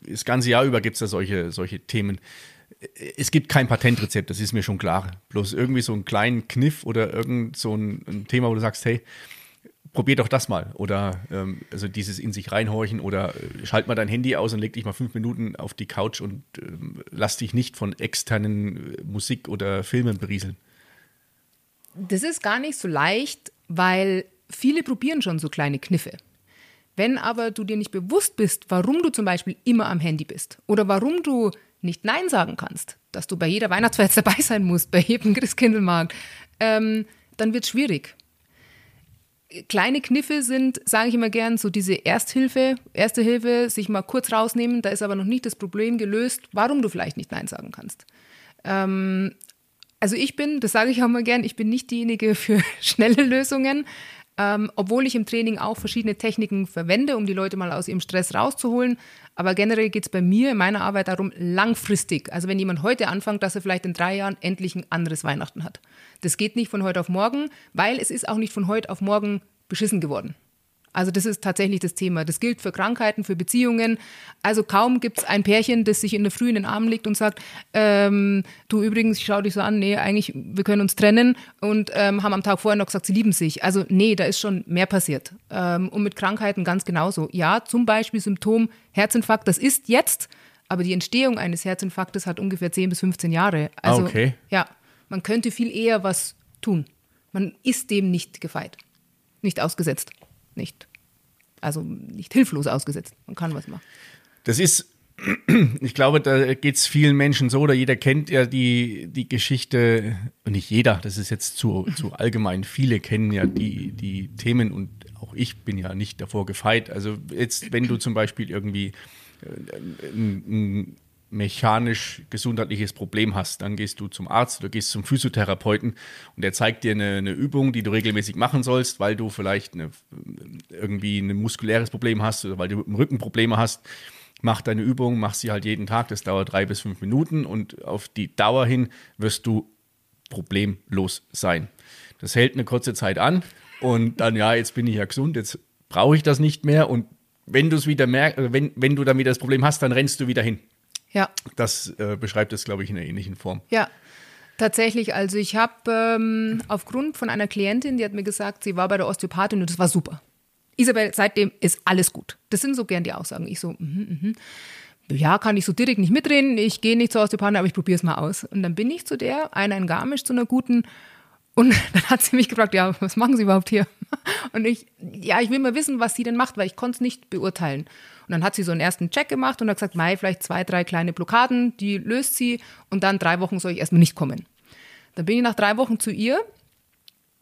das ganze Jahr über gibt es ja solche, solche Themen. Es gibt kein Patentrezept, das ist mir schon klar. Bloß irgendwie so einen kleinen Kniff oder irgend so ein, ein Thema, wo du sagst, hey, probier doch das mal. Oder ähm, also dieses in sich reinhorchen oder äh, schalt mal dein Handy aus und leg dich mal fünf Minuten auf die Couch und ähm, lass dich nicht von externen äh, Musik oder Filmen berieseln. Das ist gar nicht so leicht, weil viele probieren schon so kleine Kniffe. Wenn aber du dir nicht bewusst bist, warum du zum Beispiel immer am Handy bist oder warum du nicht Nein sagen kannst, dass du bei jeder Weihnachtsfeier (laughs) dabei sein musst, bei jedem Christkindlmarkt, ähm, dann wird es schwierig kleine Kniffe sind, sage ich immer gern, so diese Ersthilfe, erste Hilfe, sich mal kurz rausnehmen, da ist aber noch nicht das Problem gelöst, warum du vielleicht nicht Nein sagen kannst. Ähm, also ich bin, das sage ich auch mal gern, ich bin nicht diejenige für (laughs) schnelle Lösungen, ähm, obwohl ich im Training auch verschiedene Techniken verwende, um die Leute mal aus ihrem Stress rauszuholen. Aber generell geht es bei mir in meiner Arbeit darum, langfristig. Also wenn jemand heute anfängt, dass er vielleicht in drei Jahren endlich ein anderes Weihnachten hat. Das geht nicht von heute auf morgen, weil es ist auch nicht von heute auf morgen beschissen geworden. Also das ist tatsächlich das Thema. Das gilt für Krankheiten, für Beziehungen. Also kaum gibt es ein Pärchen, das sich in der Früh in den Arm legt und sagt, ähm, du übrigens, ich schau dich so an, nee, eigentlich, wir können uns trennen und ähm, haben am Tag vorher noch gesagt, sie lieben sich. Also nee, da ist schon mehr passiert. Ähm, und mit Krankheiten ganz genauso. Ja, zum Beispiel Symptom Herzinfarkt, das ist jetzt, aber die Entstehung eines Herzinfarktes hat ungefähr 10 bis 15 Jahre. Also okay. ja, man könnte viel eher was tun. Man ist dem nicht gefeit, nicht ausgesetzt nicht, also nicht hilflos ausgesetzt. Man kann was machen. Das ist, (clears throat) ich glaube, da geht es vielen Menschen so, oder jeder kennt ja die, die Geschichte, nicht jeder, das ist jetzt zu, zu (laughs) allgemein, viele kennen ja die, die Themen und auch ich bin ja nicht davor gefeit. Also jetzt, wenn du zum Beispiel irgendwie äh, ein, mechanisch gesundheitliches Problem hast, dann gehst du zum Arzt oder gehst zum Physiotherapeuten und der zeigt dir eine, eine Übung, die du regelmäßig machen sollst, weil du vielleicht eine, irgendwie ein muskuläres Problem hast oder weil du mit dem Rücken Probleme hast. Mach deine Übung, mach sie halt jeden Tag, das dauert drei bis fünf Minuten und auf die Dauer hin wirst du problemlos sein. Das hält eine kurze Zeit an und dann, ja, jetzt bin ich ja gesund, jetzt brauche ich das nicht mehr und wenn du es wieder merkst, wenn, wenn du dann wieder das Problem hast, dann rennst du wieder hin. Ja. Das äh, beschreibt es, glaube ich, in einer ähnlichen Form. Ja. Tatsächlich, also ich habe ähm, aufgrund von einer Klientin, die hat mir gesagt, sie war bei der Osteopathin und das war super. Isabel, seitdem ist alles gut. Das sind so gern die Aussagen. Ich so, mhm, mhm. Ja, kann ich so direkt nicht mitreden. Ich gehe nicht zur Osteopathin, aber ich probiere es mal aus. Und dann bin ich zu der, einer in Garmisch, zu einer guten. Und (laughs) dann hat sie mich gefragt, ja, was machen Sie überhaupt hier? Und ich, ja, ich will mal wissen, was sie denn macht, weil ich konnte es nicht beurteilen. Und dann hat sie so einen ersten Check gemacht und hat gesagt, Mai, vielleicht zwei, drei kleine Blockaden, die löst sie und dann drei Wochen soll ich erstmal nicht kommen. Dann bin ich nach drei Wochen zu ihr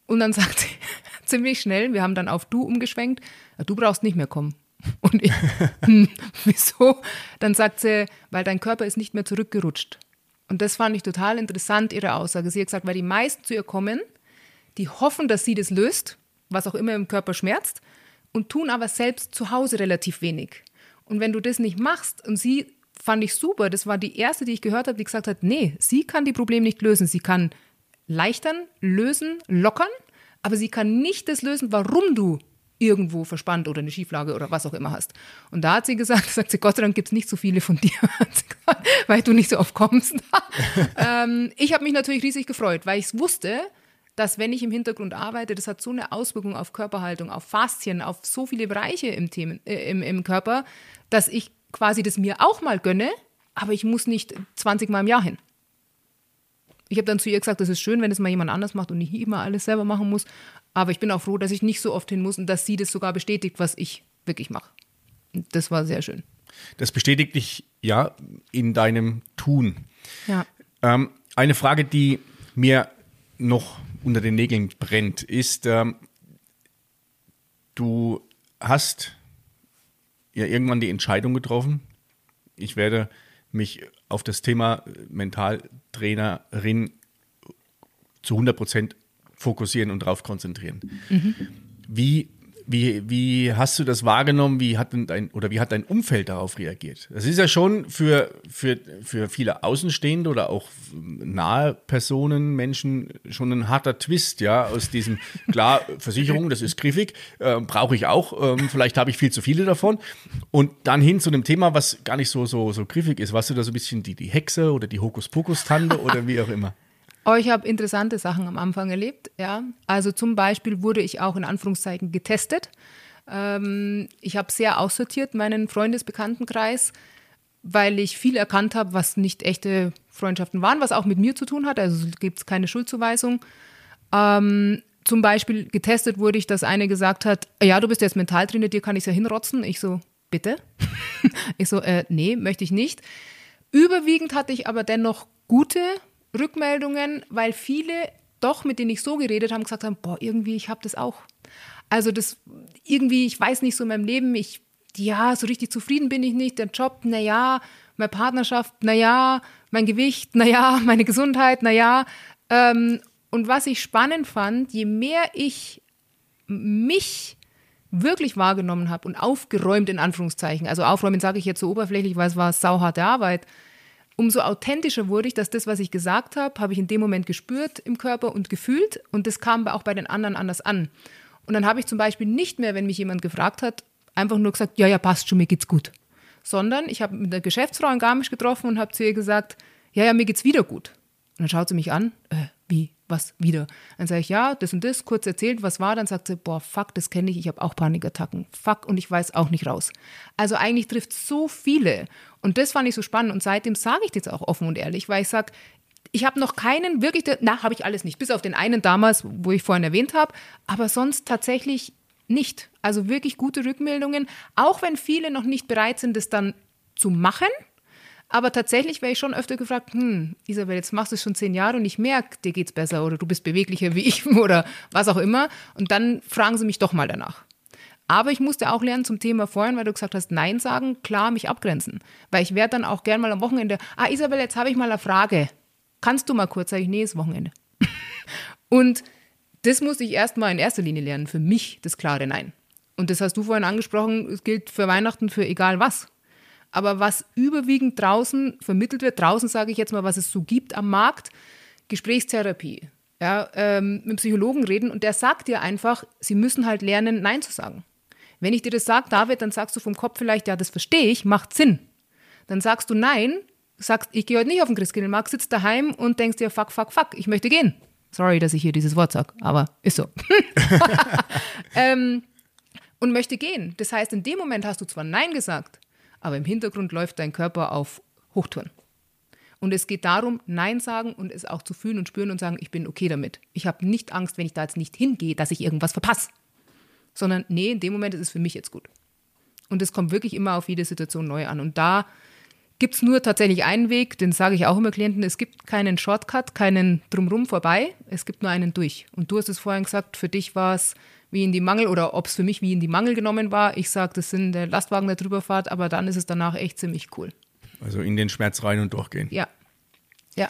und dann (laughs) sagt sie ziemlich schnell, wir haben dann auf du umgeschwenkt, du brauchst nicht mehr kommen. (laughs) Und ich, hm, wieso? Dann sagt sie, weil dein Körper ist nicht mehr zurückgerutscht. Und das fand ich total interessant, ihre Aussage. Sie hat gesagt, weil die meisten zu ihr kommen, die hoffen, dass sie das löst, was auch immer im Körper schmerzt, und tun aber selbst zu Hause relativ wenig. Und wenn du das nicht machst, und sie fand ich super, das war die erste, die ich gehört habe, die gesagt hat, nee, sie kann die Probleme nicht lösen. Sie kann leichtern, lösen, lockern, aber sie kann nicht das lösen, warum du irgendwo verspannt oder eine Schieflage oder was auch immer hast. Und da hat sie gesagt, (laughs) sagt sie, Gott sei Dank gibt es nicht so viele von dir, (laughs) weil du nicht so oft kommst. (laughs) ähm, ich habe mich natürlich riesig gefreut, weil ich es wusste, dass wenn ich im Hintergrund arbeite, das hat so eine Auswirkung auf Körperhaltung, auf Faszien, auf so viele Bereiche im, Themen, äh, im, im Körper, dass ich quasi das mir auch mal gönne, aber ich muss nicht 20 Mal im Jahr hin. Ich habe dann zu ihr gesagt, das ist schön, wenn es mal jemand anders macht und nicht immer alles selber machen muss. Aber ich bin auch froh, dass ich nicht so oft hin muss und dass sie das sogar bestätigt, was ich wirklich mache. Das war sehr schön. Das bestätigt dich ja in deinem Tun. Ja. Ähm, eine Frage, die mir noch unter den Nägeln brennt, ist, ähm, du hast ja irgendwann die Entscheidung getroffen, ich werde mich auf das Thema Mentaltrainerin zu 100 Prozent fokussieren und darauf konzentrieren. Mhm. Wie wie, wie hast du das wahrgenommen? Wie hat denn dein oder wie hat dein Umfeld darauf reagiert? Das ist ja schon für, für, für viele Außenstehende oder auch nahe Personen, Menschen schon ein harter Twist, ja, aus diesem, klar, (laughs) Versicherung, das ist griffig, äh, brauche ich auch, ähm, vielleicht habe ich viel zu viele davon. Und dann hin zu einem Thema, was gar nicht so, so, so griffig ist. Warst du da so ein bisschen die, die Hexe oder die Hokuspokus-Tante oder wie auch immer? Oh, ich habe interessante Sachen am Anfang erlebt, ja. Also zum Beispiel wurde ich auch in Anführungszeichen getestet. Ähm, ich habe sehr aussortiert meinen Freundesbekanntenkreis, weil ich viel erkannt habe, was nicht echte Freundschaften waren, was auch mit mir zu tun hat. Also gibt es keine Schuldzuweisung. Ähm, zum Beispiel getestet wurde ich, dass eine gesagt hat, ja, du bist jetzt Mentaltrainer, dir kann ich ja hinrotzen. Ich so, bitte? (laughs) ich so, äh, nee, möchte ich nicht. Überwiegend hatte ich aber dennoch gute Rückmeldungen, weil viele doch, mit denen ich so geredet habe, gesagt haben, boah, irgendwie, ich habe das auch. Also das irgendwie, ich weiß nicht so in meinem Leben, ich, ja, so richtig zufrieden bin ich nicht. Der Job, na ja, meine Partnerschaft, na ja, mein Gewicht, na ja, (laughs) meine Gesundheit, na ja. Ähm, und was ich spannend fand, je mehr ich mich wirklich wahrgenommen habe und aufgeräumt in Anführungszeichen, also aufräumen sage ich jetzt so oberflächlich, weil es war sauharte Arbeit, umso authentischer wurde ich, dass das, was ich gesagt habe, habe ich in dem Moment gespürt im Körper und gefühlt und das kam auch bei den anderen anders an. Und dann habe ich zum Beispiel nicht mehr, wenn mich jemand gefragt hat, einfach nur gesagt, ja, ja, passt schon, mir geht's gut. Sondern ich habe mit der Geschäftsfrau in Garmisch getroffen und habe zu ihr gesagt, ja, ja, mir geht's wieder gut. Und dann schaut sie mich an, äh, wie, was, wieder? Dann sage ich, ja, das und das, kurz erzählt, was war, dann sagt sie, boah, fuck, das kenne ich, ich habe auch Panikattacken. Fuck, und ich weiß auch nicht raus. Also eigentlich trifft so viele. Und das fand ich so spannend. Und seitdem sage ich das auch offen und ehrlich, weil ich sage, ich habe noch keinen wirklich, na, habe ich alles nicht, bis auf den einen damals, wo ich vorhin erwähnt habe, aber sonst tatsächlich nicht. Also wirklich gute Rückmeldungen, auch wenn viele noch nicht bereit sind, das dann zu machen. Aber tatsächlich wäre ich schon öfter gefragt, hm, Isabel, jetzt machst du es schon zehn Jahre und ich merke, dir geht's besser oder du bist beweglicher wie ich (laughs) oder was auch immer. Und dann fragen sie mich doch mal danach. Aber ich musste auch lernen zum Thema vorhin, weil du gesagt hast, Nein sagen, klar mich abgrenzen. Weil ich werde dann auch gern mal am Wochenende, ah Isabel, jetzt habe ich mal eine Frage kannst du mal kurz? Sag ich, nee, ist Wochenende. (laughs) und das musste ich erstmal in erster Linie lernen, für mich das klare Nein. Und das hast du vorhin angesprochen, es gilt für Weihnachten für egal was. Aber was überwiegend draußen vermittelt wird, draußen sage ich jetzt mal, was es so gibt am Markt, Gesprächstherapie. Ja, ähm, mit einem Psychologen reden und der sagt dir einfach, sie müssen halt lernen, Nein zu sagen. Wenn ich dir das sage, David, dann sagst du vom Kopf vielleicht, ja, das verstehe ich, macht Sinn. Dann sagst du Nein sagst, ich gehe heute nicht auf den Christkindlmarkt, sitzt daheim und denkst dir, fuck, fuck, fuck, ich möchte gehen. Sorry, dass ich hier dieses Wort sage, aber ist so. (laughs) (laughs) ähm, und möchte gehen. Das heißt, in dem Moment hast du zwar Nein gesagt, aber im Hintergrund läuft dein Körper auf Hochtouren. Und es geht darum, Nein sagen und es auch zu fühlen und spüren und sagen, ich bin okay damit. Ich habe nicht Angst, wenn ich da jetzt nicht hingehe, dass ich irgendwas verpasse. Sondern, nee, in dem Moment ist es für mich jetzt gut. Und es kommt wirklich immer auf jede Situation neu an. Und da gibt es nur tatsächlich einen Weg, den sage ich auch immer Klienten, es gibt keinen Shortcut, keinen drumrum vorbei, es gibt nur einen durch. Und du hast es vorhin gesagt, für dich war es wie in die Mangel oder ob es für mich wie in die Mangel genommen war. Ich sage, das sind der Lastwagen, der drüber fährt, aber dann ist es danach echt ziemlich cool. Also in den Schmerz rein und durchgehen. Ja. Ja.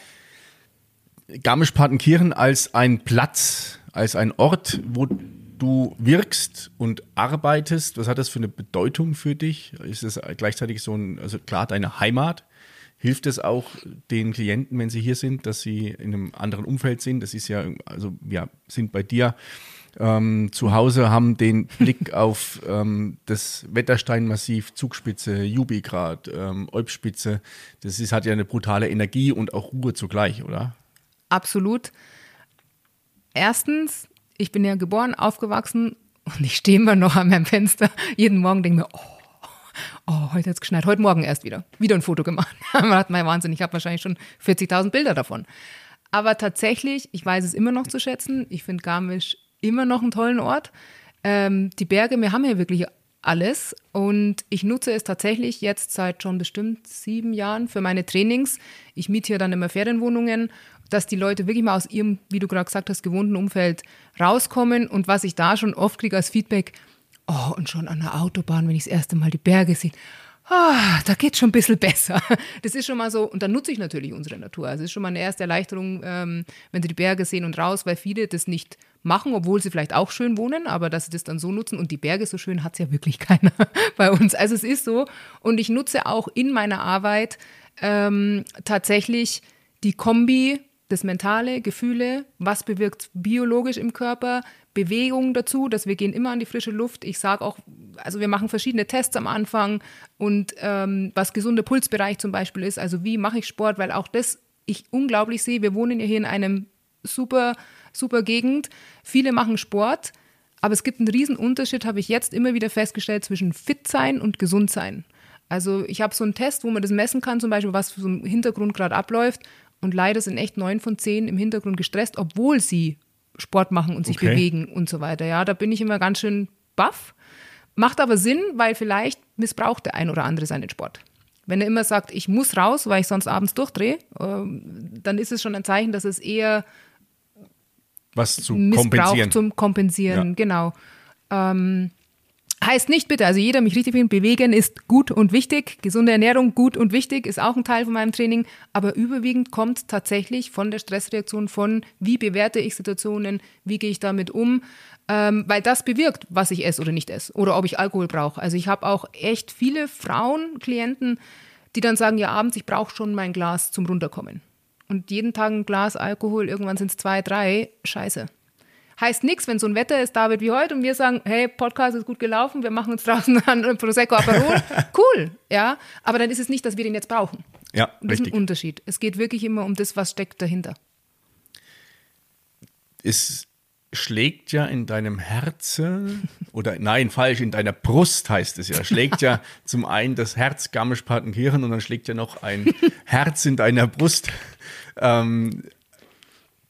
Garmisch-Partenkirchen als ein Platz, als ein Ort, wo du wirkst und arbeitest, was hat das für eine Bedeutung für dich? Ist es gleichzeitig so ein, also klar, deine Heimat? Hilft es auch den Klienten, wenn sie hier sind, dass sie in einem anderen Umfeld sind? Das ist ja, also wir sind bei dir ähm, zu Hause, haben den Blick (laughs) auf ähm, das Wettersteinmassiv, Zugspitze, Jubigrad, ähm, Olbspitze. Das ist, hat ja eine brutale Energie und auch Ruhe zugleich, oder? Absolut. Erstens, ich bin ja geboren, aufgewachsen und ich stehe immer noch an meinem Fenster jeden Morgen denke mir, oh, oh, heute hat es geschneit, heute Morgen erst wieder. Wieder ein Foto gemacht. (laughs) Man hat mein Wahnsinn, ich habe wahrscheinlich schon 40.000 Bilder davon. Aber tatsächlich, ich weiß es immer noch zu schätzen. Ich finde Garmisch immer noch einen tollen Ort. Ähm, die Berge, wir haben ja wirklich alles und ich nutze es tatsächlich jetzt seit schon bestimmt sieben Jahren für meine Trainings. Ich miete hier dann immer Ferienwohnungen dass die Leute wirklich mal aus ihrem, wie du gerade gesagt hast, gewohnten Umfeld rauskommen. Und was ich da schon oft kriege als Feedback, oh, und schon an der Autobahn, wenn ich das erste Mal die Berge sehe, ah, da geht schon ein bisschen besser. Das ist schon mal so, und dann nutze ich natürlich unsere Natur. Also es ist schon mal eine erste Erleichterung, ähm, wenn sie die Berge sehen und raus, weil viele das nicht machen, obwohl sie vielleicht auch schön wohnen, aber dass sie das dann so nutzen und die Berge so schön hat es ja wirklich (laughs) keiner bei uns. Also es ist so. Und ich nutze auch in meiner Arbeit ähm, tatsächlich die Kombi das Mentale, Gefühle, was bewirkt biologisch im Körper, Bewegung dazu, dass wir gehen immer an die frische Luft. Ich sage auch, also wir machen verschiedene Tests am Anfang und ähm, was gesunder Pulsbereich zum Beispiel ist, also wie mache ich Sport, weil auch das ich unglaublich sehe. Wir wohnen ja hier in einem super, super Gegend. Viele machen Sport, aber es gibt einen riesen Unterschied, habe ich jetzt immer wieder festgestellt, zwischen fit sein und gesund sein. Also ich habe so einen Test, wo man das messen kann, zum Beispiel, was so im Hintergrund gerade abläuft. Und leider sind echt neun von zehn im Hintergrund gestresst, obwohl sie Sport machen und sich okay. bewegen und so weiter. Ja, da bin ich immer ganz schön baff. Macht aber Sinn, weil vielleicht missbraucht der ein oder andere seinen Sport. Wenn er immer sagt, ich muss raus, weil ich sonst abends durchdrehe, ähm, dann ist es schon ein Zeichen, dass es eher was zu kompensieren. zum Kompensieren, ja. genau. Ähm, heißt nicht bitte, also jeder mich richtig findet, bewegen ist gut und wichtig, gesunde Ernährung gut und wichtig, ist auch ein Teil von meinem Training, aber überwiegend kommt tatsächlich von der Stressreaktion, von wie bewerte ich Situationen, wie gehe ich damit um, ähm, weil das bewirkt, was ich esse oder nicht esse oder ob ich Alkohol brauche. Also ich habe auch echt viele Frauen, Klienten, die dann sagen, ja abends, ich brauche schon mein Glas zum Runterkommen. Und jeden Tag ein Glas Alkohol, irgendwann sind es zwei, drei, scheiße. Heißt nichts, wenn so ein Wetter ist, David, wie heute, und wir sagen, hey, Podcast ist gut gelaufen, wir machen uns draußen (laughs) ein Prosecco Aperol. (laughs) cool, ja. Aber dann ist es nicht, dass wir den jetzt brauchen. Ja, Und das richtig. ist ein Unterschied. Es geht wirklich immer um das, was steckt dahinter. es schlägt ja in deinem Herzen oder nein, falsch, in deiner Brust heißt es ja. Schlägt ja (laughs) zum einen das Herz Garmisch-Partenkirchen und dann schlägt ja noch ein Herz in deiner Brust. Ähm,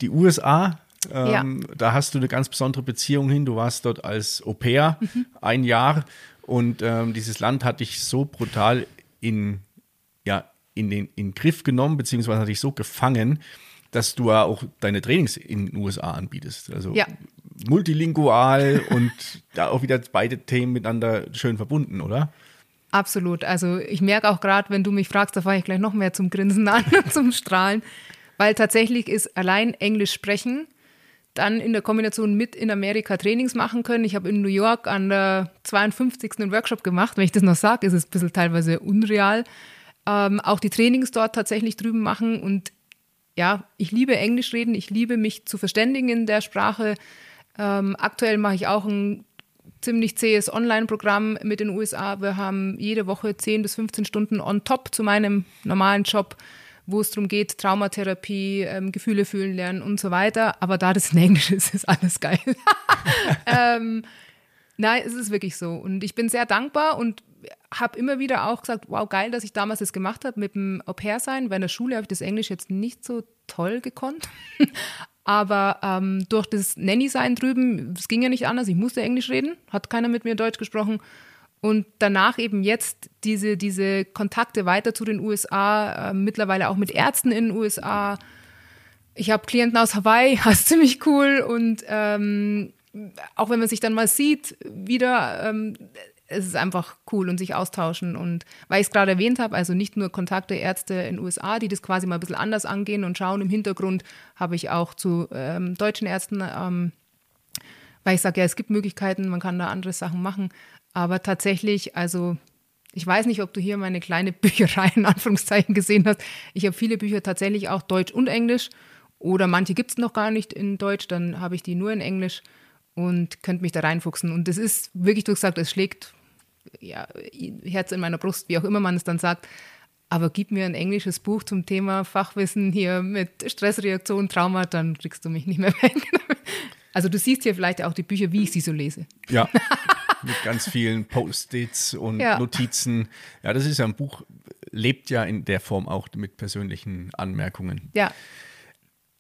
die USA, ähm, da hast du eine ganz besondere Beziehung hin. Du warst dort als Au pair ein Jahr und ähm, dieses Land hat dich so brutal in, ja, in den in den Griff genommen, beziehungsweise hat dich so gefangen, dass du ja auch deine Trainings in den USA anbietest. Also Ja. multilingual (laughs) und da auch wieder beide Themen miteinander schön verbunden, oder? Absolut. Also ich merke auch gerade, wenn du mich fragst, da fange ich gleich noch mehr zum Grinsen (laughs) an, zum Strahlen. Weil tatsächlich ist allein Englisch sprechen, dann in der Kombination mit in Amerika Trainings machen können. Ich habe in New York an der 52. einen Workshop gemacht. Wenn ich das noch sage, ist es ein bisschen teilweise unreal. Ähm, auch die Trainings dort tatsächlich drüben machen. Und ja, ich liebe Englisch reden, ich liebe mich zu verständigen in der Sprache. Ähm, aktuell mache ich auch ein ziemlich zähes Online-Programm mit den USA. Wir haben jede Woche 10 bis 15 Stunden on top zu meinem normalen Job, wo es darum geht, Traumatherapie, ähm, Gefühle fühlen lernen und so weiter. Aber da das in Englisch ist, ist alles geil. (laughs) ähm, nein, es ist wirklich so. Und ich bin sehr dankbar und habe immer wieder auch gesagt, wow, geil, dass ich damals das gemacht habe mit dem Au-pair-Sein, weil in der Schule habe ich das Englisch jetzt nicht so toll gekonnt. (laughs) Aber ähm, durch das Nanny-Sein drüben, es ging ja nicht anders, ich musste Englisch reden, hat keiner mit mir Deutsch gesprochen. Und danach eben jetzt diese, diese Kontakte weiter zu den USA, äh, mittlerweile auch mit Ärzten in den USA. Ich habe Klienten aus Hawaii, (laughs) das ist ziemlich cool. Und ähm, auch wenn man sich dann mal sieht, wieder, ähm, es ist einfach cool und sich austauschen. Und weil ich es gerade erwähnt habe, also nicht nur Kontakte Ärzte in den USA, die das quasi mal ein bisschen anders angehen und schauen. Im Hintergrund habe ich auch zu ähm, deutschen Ärzten, ähm, weil ich sage, ja, es gibt Möglichkeiten, man kann da andere Sachen machen. Aber tatsächlich, also ich weiß nicht, ob du hier meine kleine (laughs) Bücherei in Anführungszeichen gesehen hast. Ich habe viele Bücher tatsächlich auch Deutsch und Englisch. Oder manche gibt es noch gar nicht in Deutsch, dann habe ich die nur in Englisch und könnte mich da reinfuchsen. Und das ist wirklich, du gesagt, es schlägt ja, Herz in meiner Brust, wie auch immer man es dann sagt. Aber gib mir ein englisches Buch zum Thema Fachwissen hier mit Stressreaktion, Trauma, dann kriegst du mich nicht mehr weg. (laughs) Also du siehst hier vielleicht auch die Bücher, wie ich sie so lese. Ja. (laughs) Mit ganz vielen Post-its und Ja. Notizen. Ja, das ist ja ein Buch, lebt ja in der Form auch mit persönlichen Anmerkungen. Ja,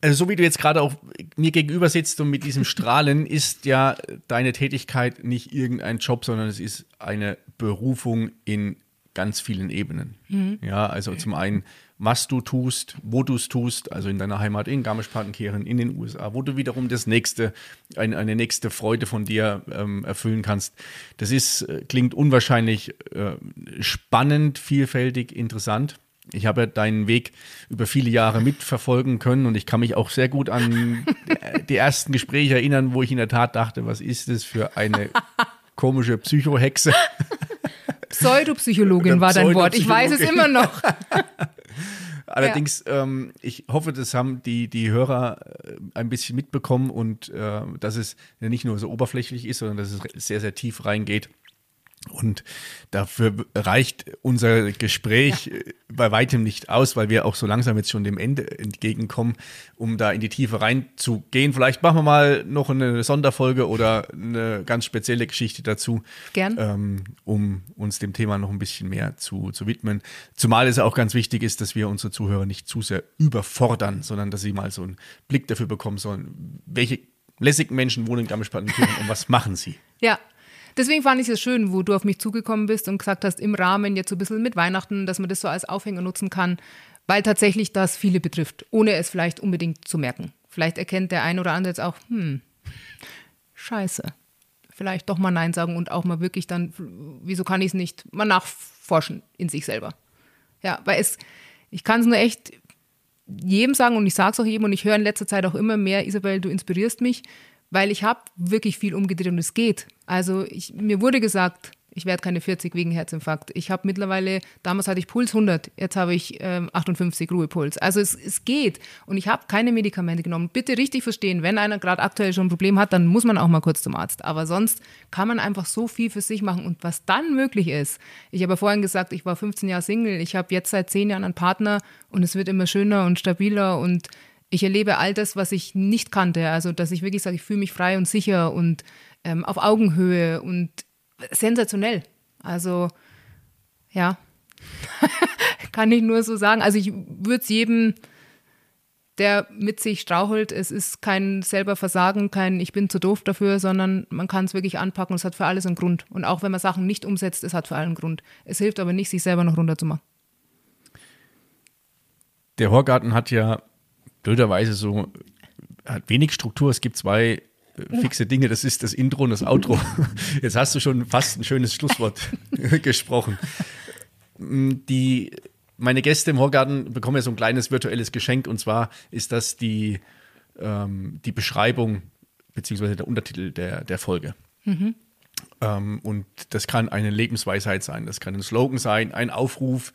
Also so wie du jetzt gerade auch mir gegenüber sitzt und mit diesem (laughs) Strahlen, ist ja deine Tätigkeit nicht irgendein Job, sondern es ist eine Berufung in ganz vielen Ebenen. Ja, also zum einen, was du tust, wo du es tust, also in deiner Heimat in Garmisch-Partenkirchen, in den USA, wo du wiederum das nächste, eine, eine nächste Freude von dir ähm, erfüllen kannst. Das ist, äh, klingt unwahrscheinlich äh, spannend, vielfältig, interessant. Ich habe ja deinen Weg über viele Jahre mitverfolgen können und ich kann mich auch sehr gut an (laughs) die ersten Gespräche erinnern, wo ich in der Tat dachte, was ist das für eine komische Psychohexe? (laughs) Pseudopsychologin war dein Wort. Ich weiß es immer noch. (laughs) Allerdings, ähm, ich hoffe, das haben die, die Hörer äh, ein bisschen mitbekommen und äh, dass es ja nicht nur so oberflächlich ist, sondern dass es sehr, sehr tief reingeht. Und dafür reicht unser Gespräch äh, bei weitem nicht aus, weil wir auch so langsam jetzt schon dem Ende entgegenkommen, um da in die Tiefe reinzugehen. Vielleicht machen wir mal noch eine Sonderfolge oder eine ganz spezielle Geschichte dazu, Gern. ähm, um uns dem Thema noch ein bisschen mehr zu, zu widmen. Zumal es auch ganz wichtig ist, dass wir unsere Zuhörer nicht zu sehr überfordern, sondern dass sie mal so einen Blick dafür bekommen sollen, welche lässigen Menschen wohnen in Garmisch-Partenkirchen und was machen sie. Ja. Deswegen fand ich es schön, wo du auf mich zugekommen bist und gesagt hast, im Rahmen jetzt so ein bisschen mit Weihnachten, dass man das so als Aufhänger nutzen kann, weil tatsächlich das viele betrifft, ohne es vielleicht unbedingt zu merken. Vielleicht erkennt der ein oder andere jetzt auch, hm, scheiße. vielleicht doch mal Nein sagen und auch mal wirklich dann, wieso kann ich es nicht, mal nachforschen in sich selber. Ja, weil es, ich kann es nur echt jedem sagen und ich sage es auch jedem und ich höre in letzter Zeit auch immer mehr, Isabel, du inspirierst mich, weil ich habe wirklich viel umgedreht und es geht. Also ich, mir wurde gesagt, ich werde keine 40 wegen Herzinfarkt. Ich habe mittlerweile, damals hatte ich Puls 100, jetzt habe ich ähm, 58 Ruhepuls. Also es, es geht und ich habe keine Medikamente genommen. Bitte richtig verstehen, wenn einer gerade aktuell schon ein Problem hat, dann muss man auch mal kurz zum Arzt. Aber sonst kann man einfach so viel für sich machen und was dann möglich ist. Ich habe ja vorhin gesagt, ich war 15 Jahre Single, ich habe jetzt seit 10 Jahren einen Partner und es wird immer schöner und stabiler und ich erlebe all das, was ich nicht kannte. Also, dass ich wirklich sage, ich fühle mich frei und sicher und ähm, auf Augenhöhe und sensationell. Also, ja, (laughs) kann ich nur so sagen. Also, ich würde es jedem, der mit sich strauchelt, es ist kein selber Versagen, kein Ich bin zu doof dafür, sondern man kann es wirklich anpacken und es hat für alles einen Grund. Und auch wenn man Sachen nicht umsetzt, es hat für allen einen Grund. Es hilft aber nicht, sich selber noch runterzumachen. Der Horgarten hat ja blöderweise so, hat wenig Struktur. Es gibt zwei äh, fixe Dinge. Das ist das Intro und das Outro. (laughs) Jetzt hast du schon fast ein schönes Schlusswort (laughs) (laughs) gesprochen. Mm, die, meine Gäste im Horgarten bekommen ja so ein kleines virtuelles Geschenk und zwar ist das die, ähm, die Beschreibung beziehungsweise der Untertitel der, der Folge. Mhm. Ähm, und das kann eine Lebensweisheit sein, das kann ein Slogan sein, ein Aufruf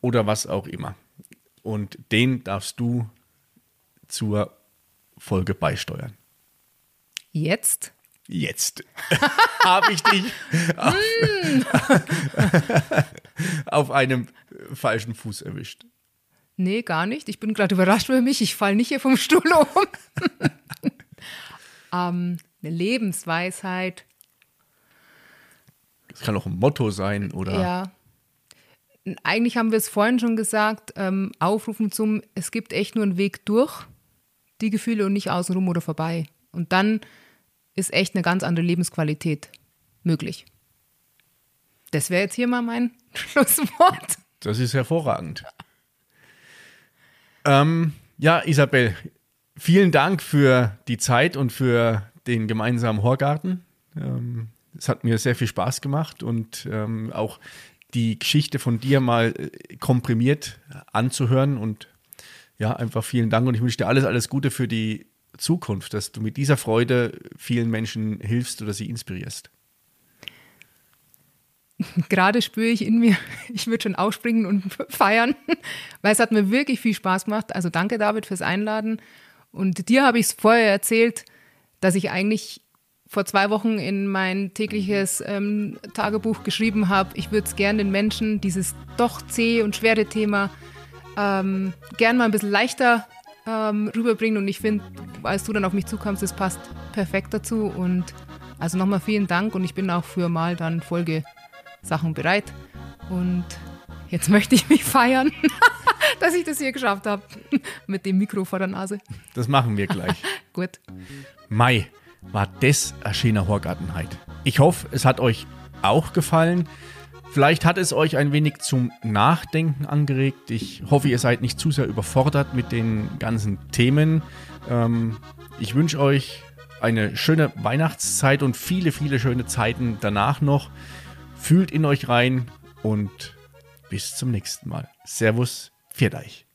oder was auch immer. Und den darfst du zur Folge beisteuern. Jetzt? Jetzt (laughs) habe ich dich auf, (laughs) auf, einem falschen Fuß erwischt. Nee, gar nicht. Ich bin gerade überrascht über mich. Ich falle nicht hier vom Stuhl um. (laughs) ähm, eine Lebensweisheit. Es kann auch ein Motto sein, oder? Ja. Eigentlich haben wir es vorhin schon gesagt, ähm, aufrufen zum, es gibt echt nur einen Weg durch die Gefühle und nicht außenrum oder vorbei. Und dann ist echt eine ganz andere Lebensqualität möglich. Das wäre jetzt hier mal mein (laughs) Schlusswort. Das ist hervorragend. ähm, ja, Isabel, vielen Dank für die Zeit und für den gemeinsamen Horgarten. Ähm, es hat mir sehr viel Spaß gemacht und ähm, auch die Geschichte von dir mal äh, komprimiert anzuhören und ja, einfach vielen Dank und ich wünsche dir alles, alles Gute für die Zukunft, dass du mit dieser Freude vielen Menschen hilfst oder sie inspirierst. (laughs) Gerade spüre ich in mir, (laughs) ich würde schon aufspringen und (laughs) feiern, weil es hat mir wirklich viel Spaß gemacht. Also danke David fürs Einladen. Und dir habe ich es vorher erzählt, dass ich eigentlich vor zwei Wochen in mein tägliches ähm, Tagebuch geschrieben habe, ich würde es gerne den Menschen dieses doch zähe und schwere Thema ähm, gern mal ein bisschen leichter ähm, rüberbringen. Und ich finde, als du dann auf mich zukamst, das passt perfekt dazu. Und also nochmal vielen Dank und ich bin auch für mal dann Folgesachen bereit. Und jetzt (laughs) möchte ich mich feiern, (laughs) dass ich das hier geschafft habe. (laughs) Mit dem Mikro vor der Nase. Das machen wir gleich. Gut. Mai war das eine schöne Horgartenheit. Ich hoffe, es hat euch auch gefallen. Vielleicht hat es euch ein wenig zum Nachdenken angeregt. Ich hoffe, ihr seid nicht zu sehr überfordert mit den ganzen Themen. Ähm, ich wünsche euch eine schöne Weihnachtszeit und viele, viele schöne Zeiten danach noch. Fühlt in euch rein und bis zum nächsten Mal. Servus, Pfiat euch.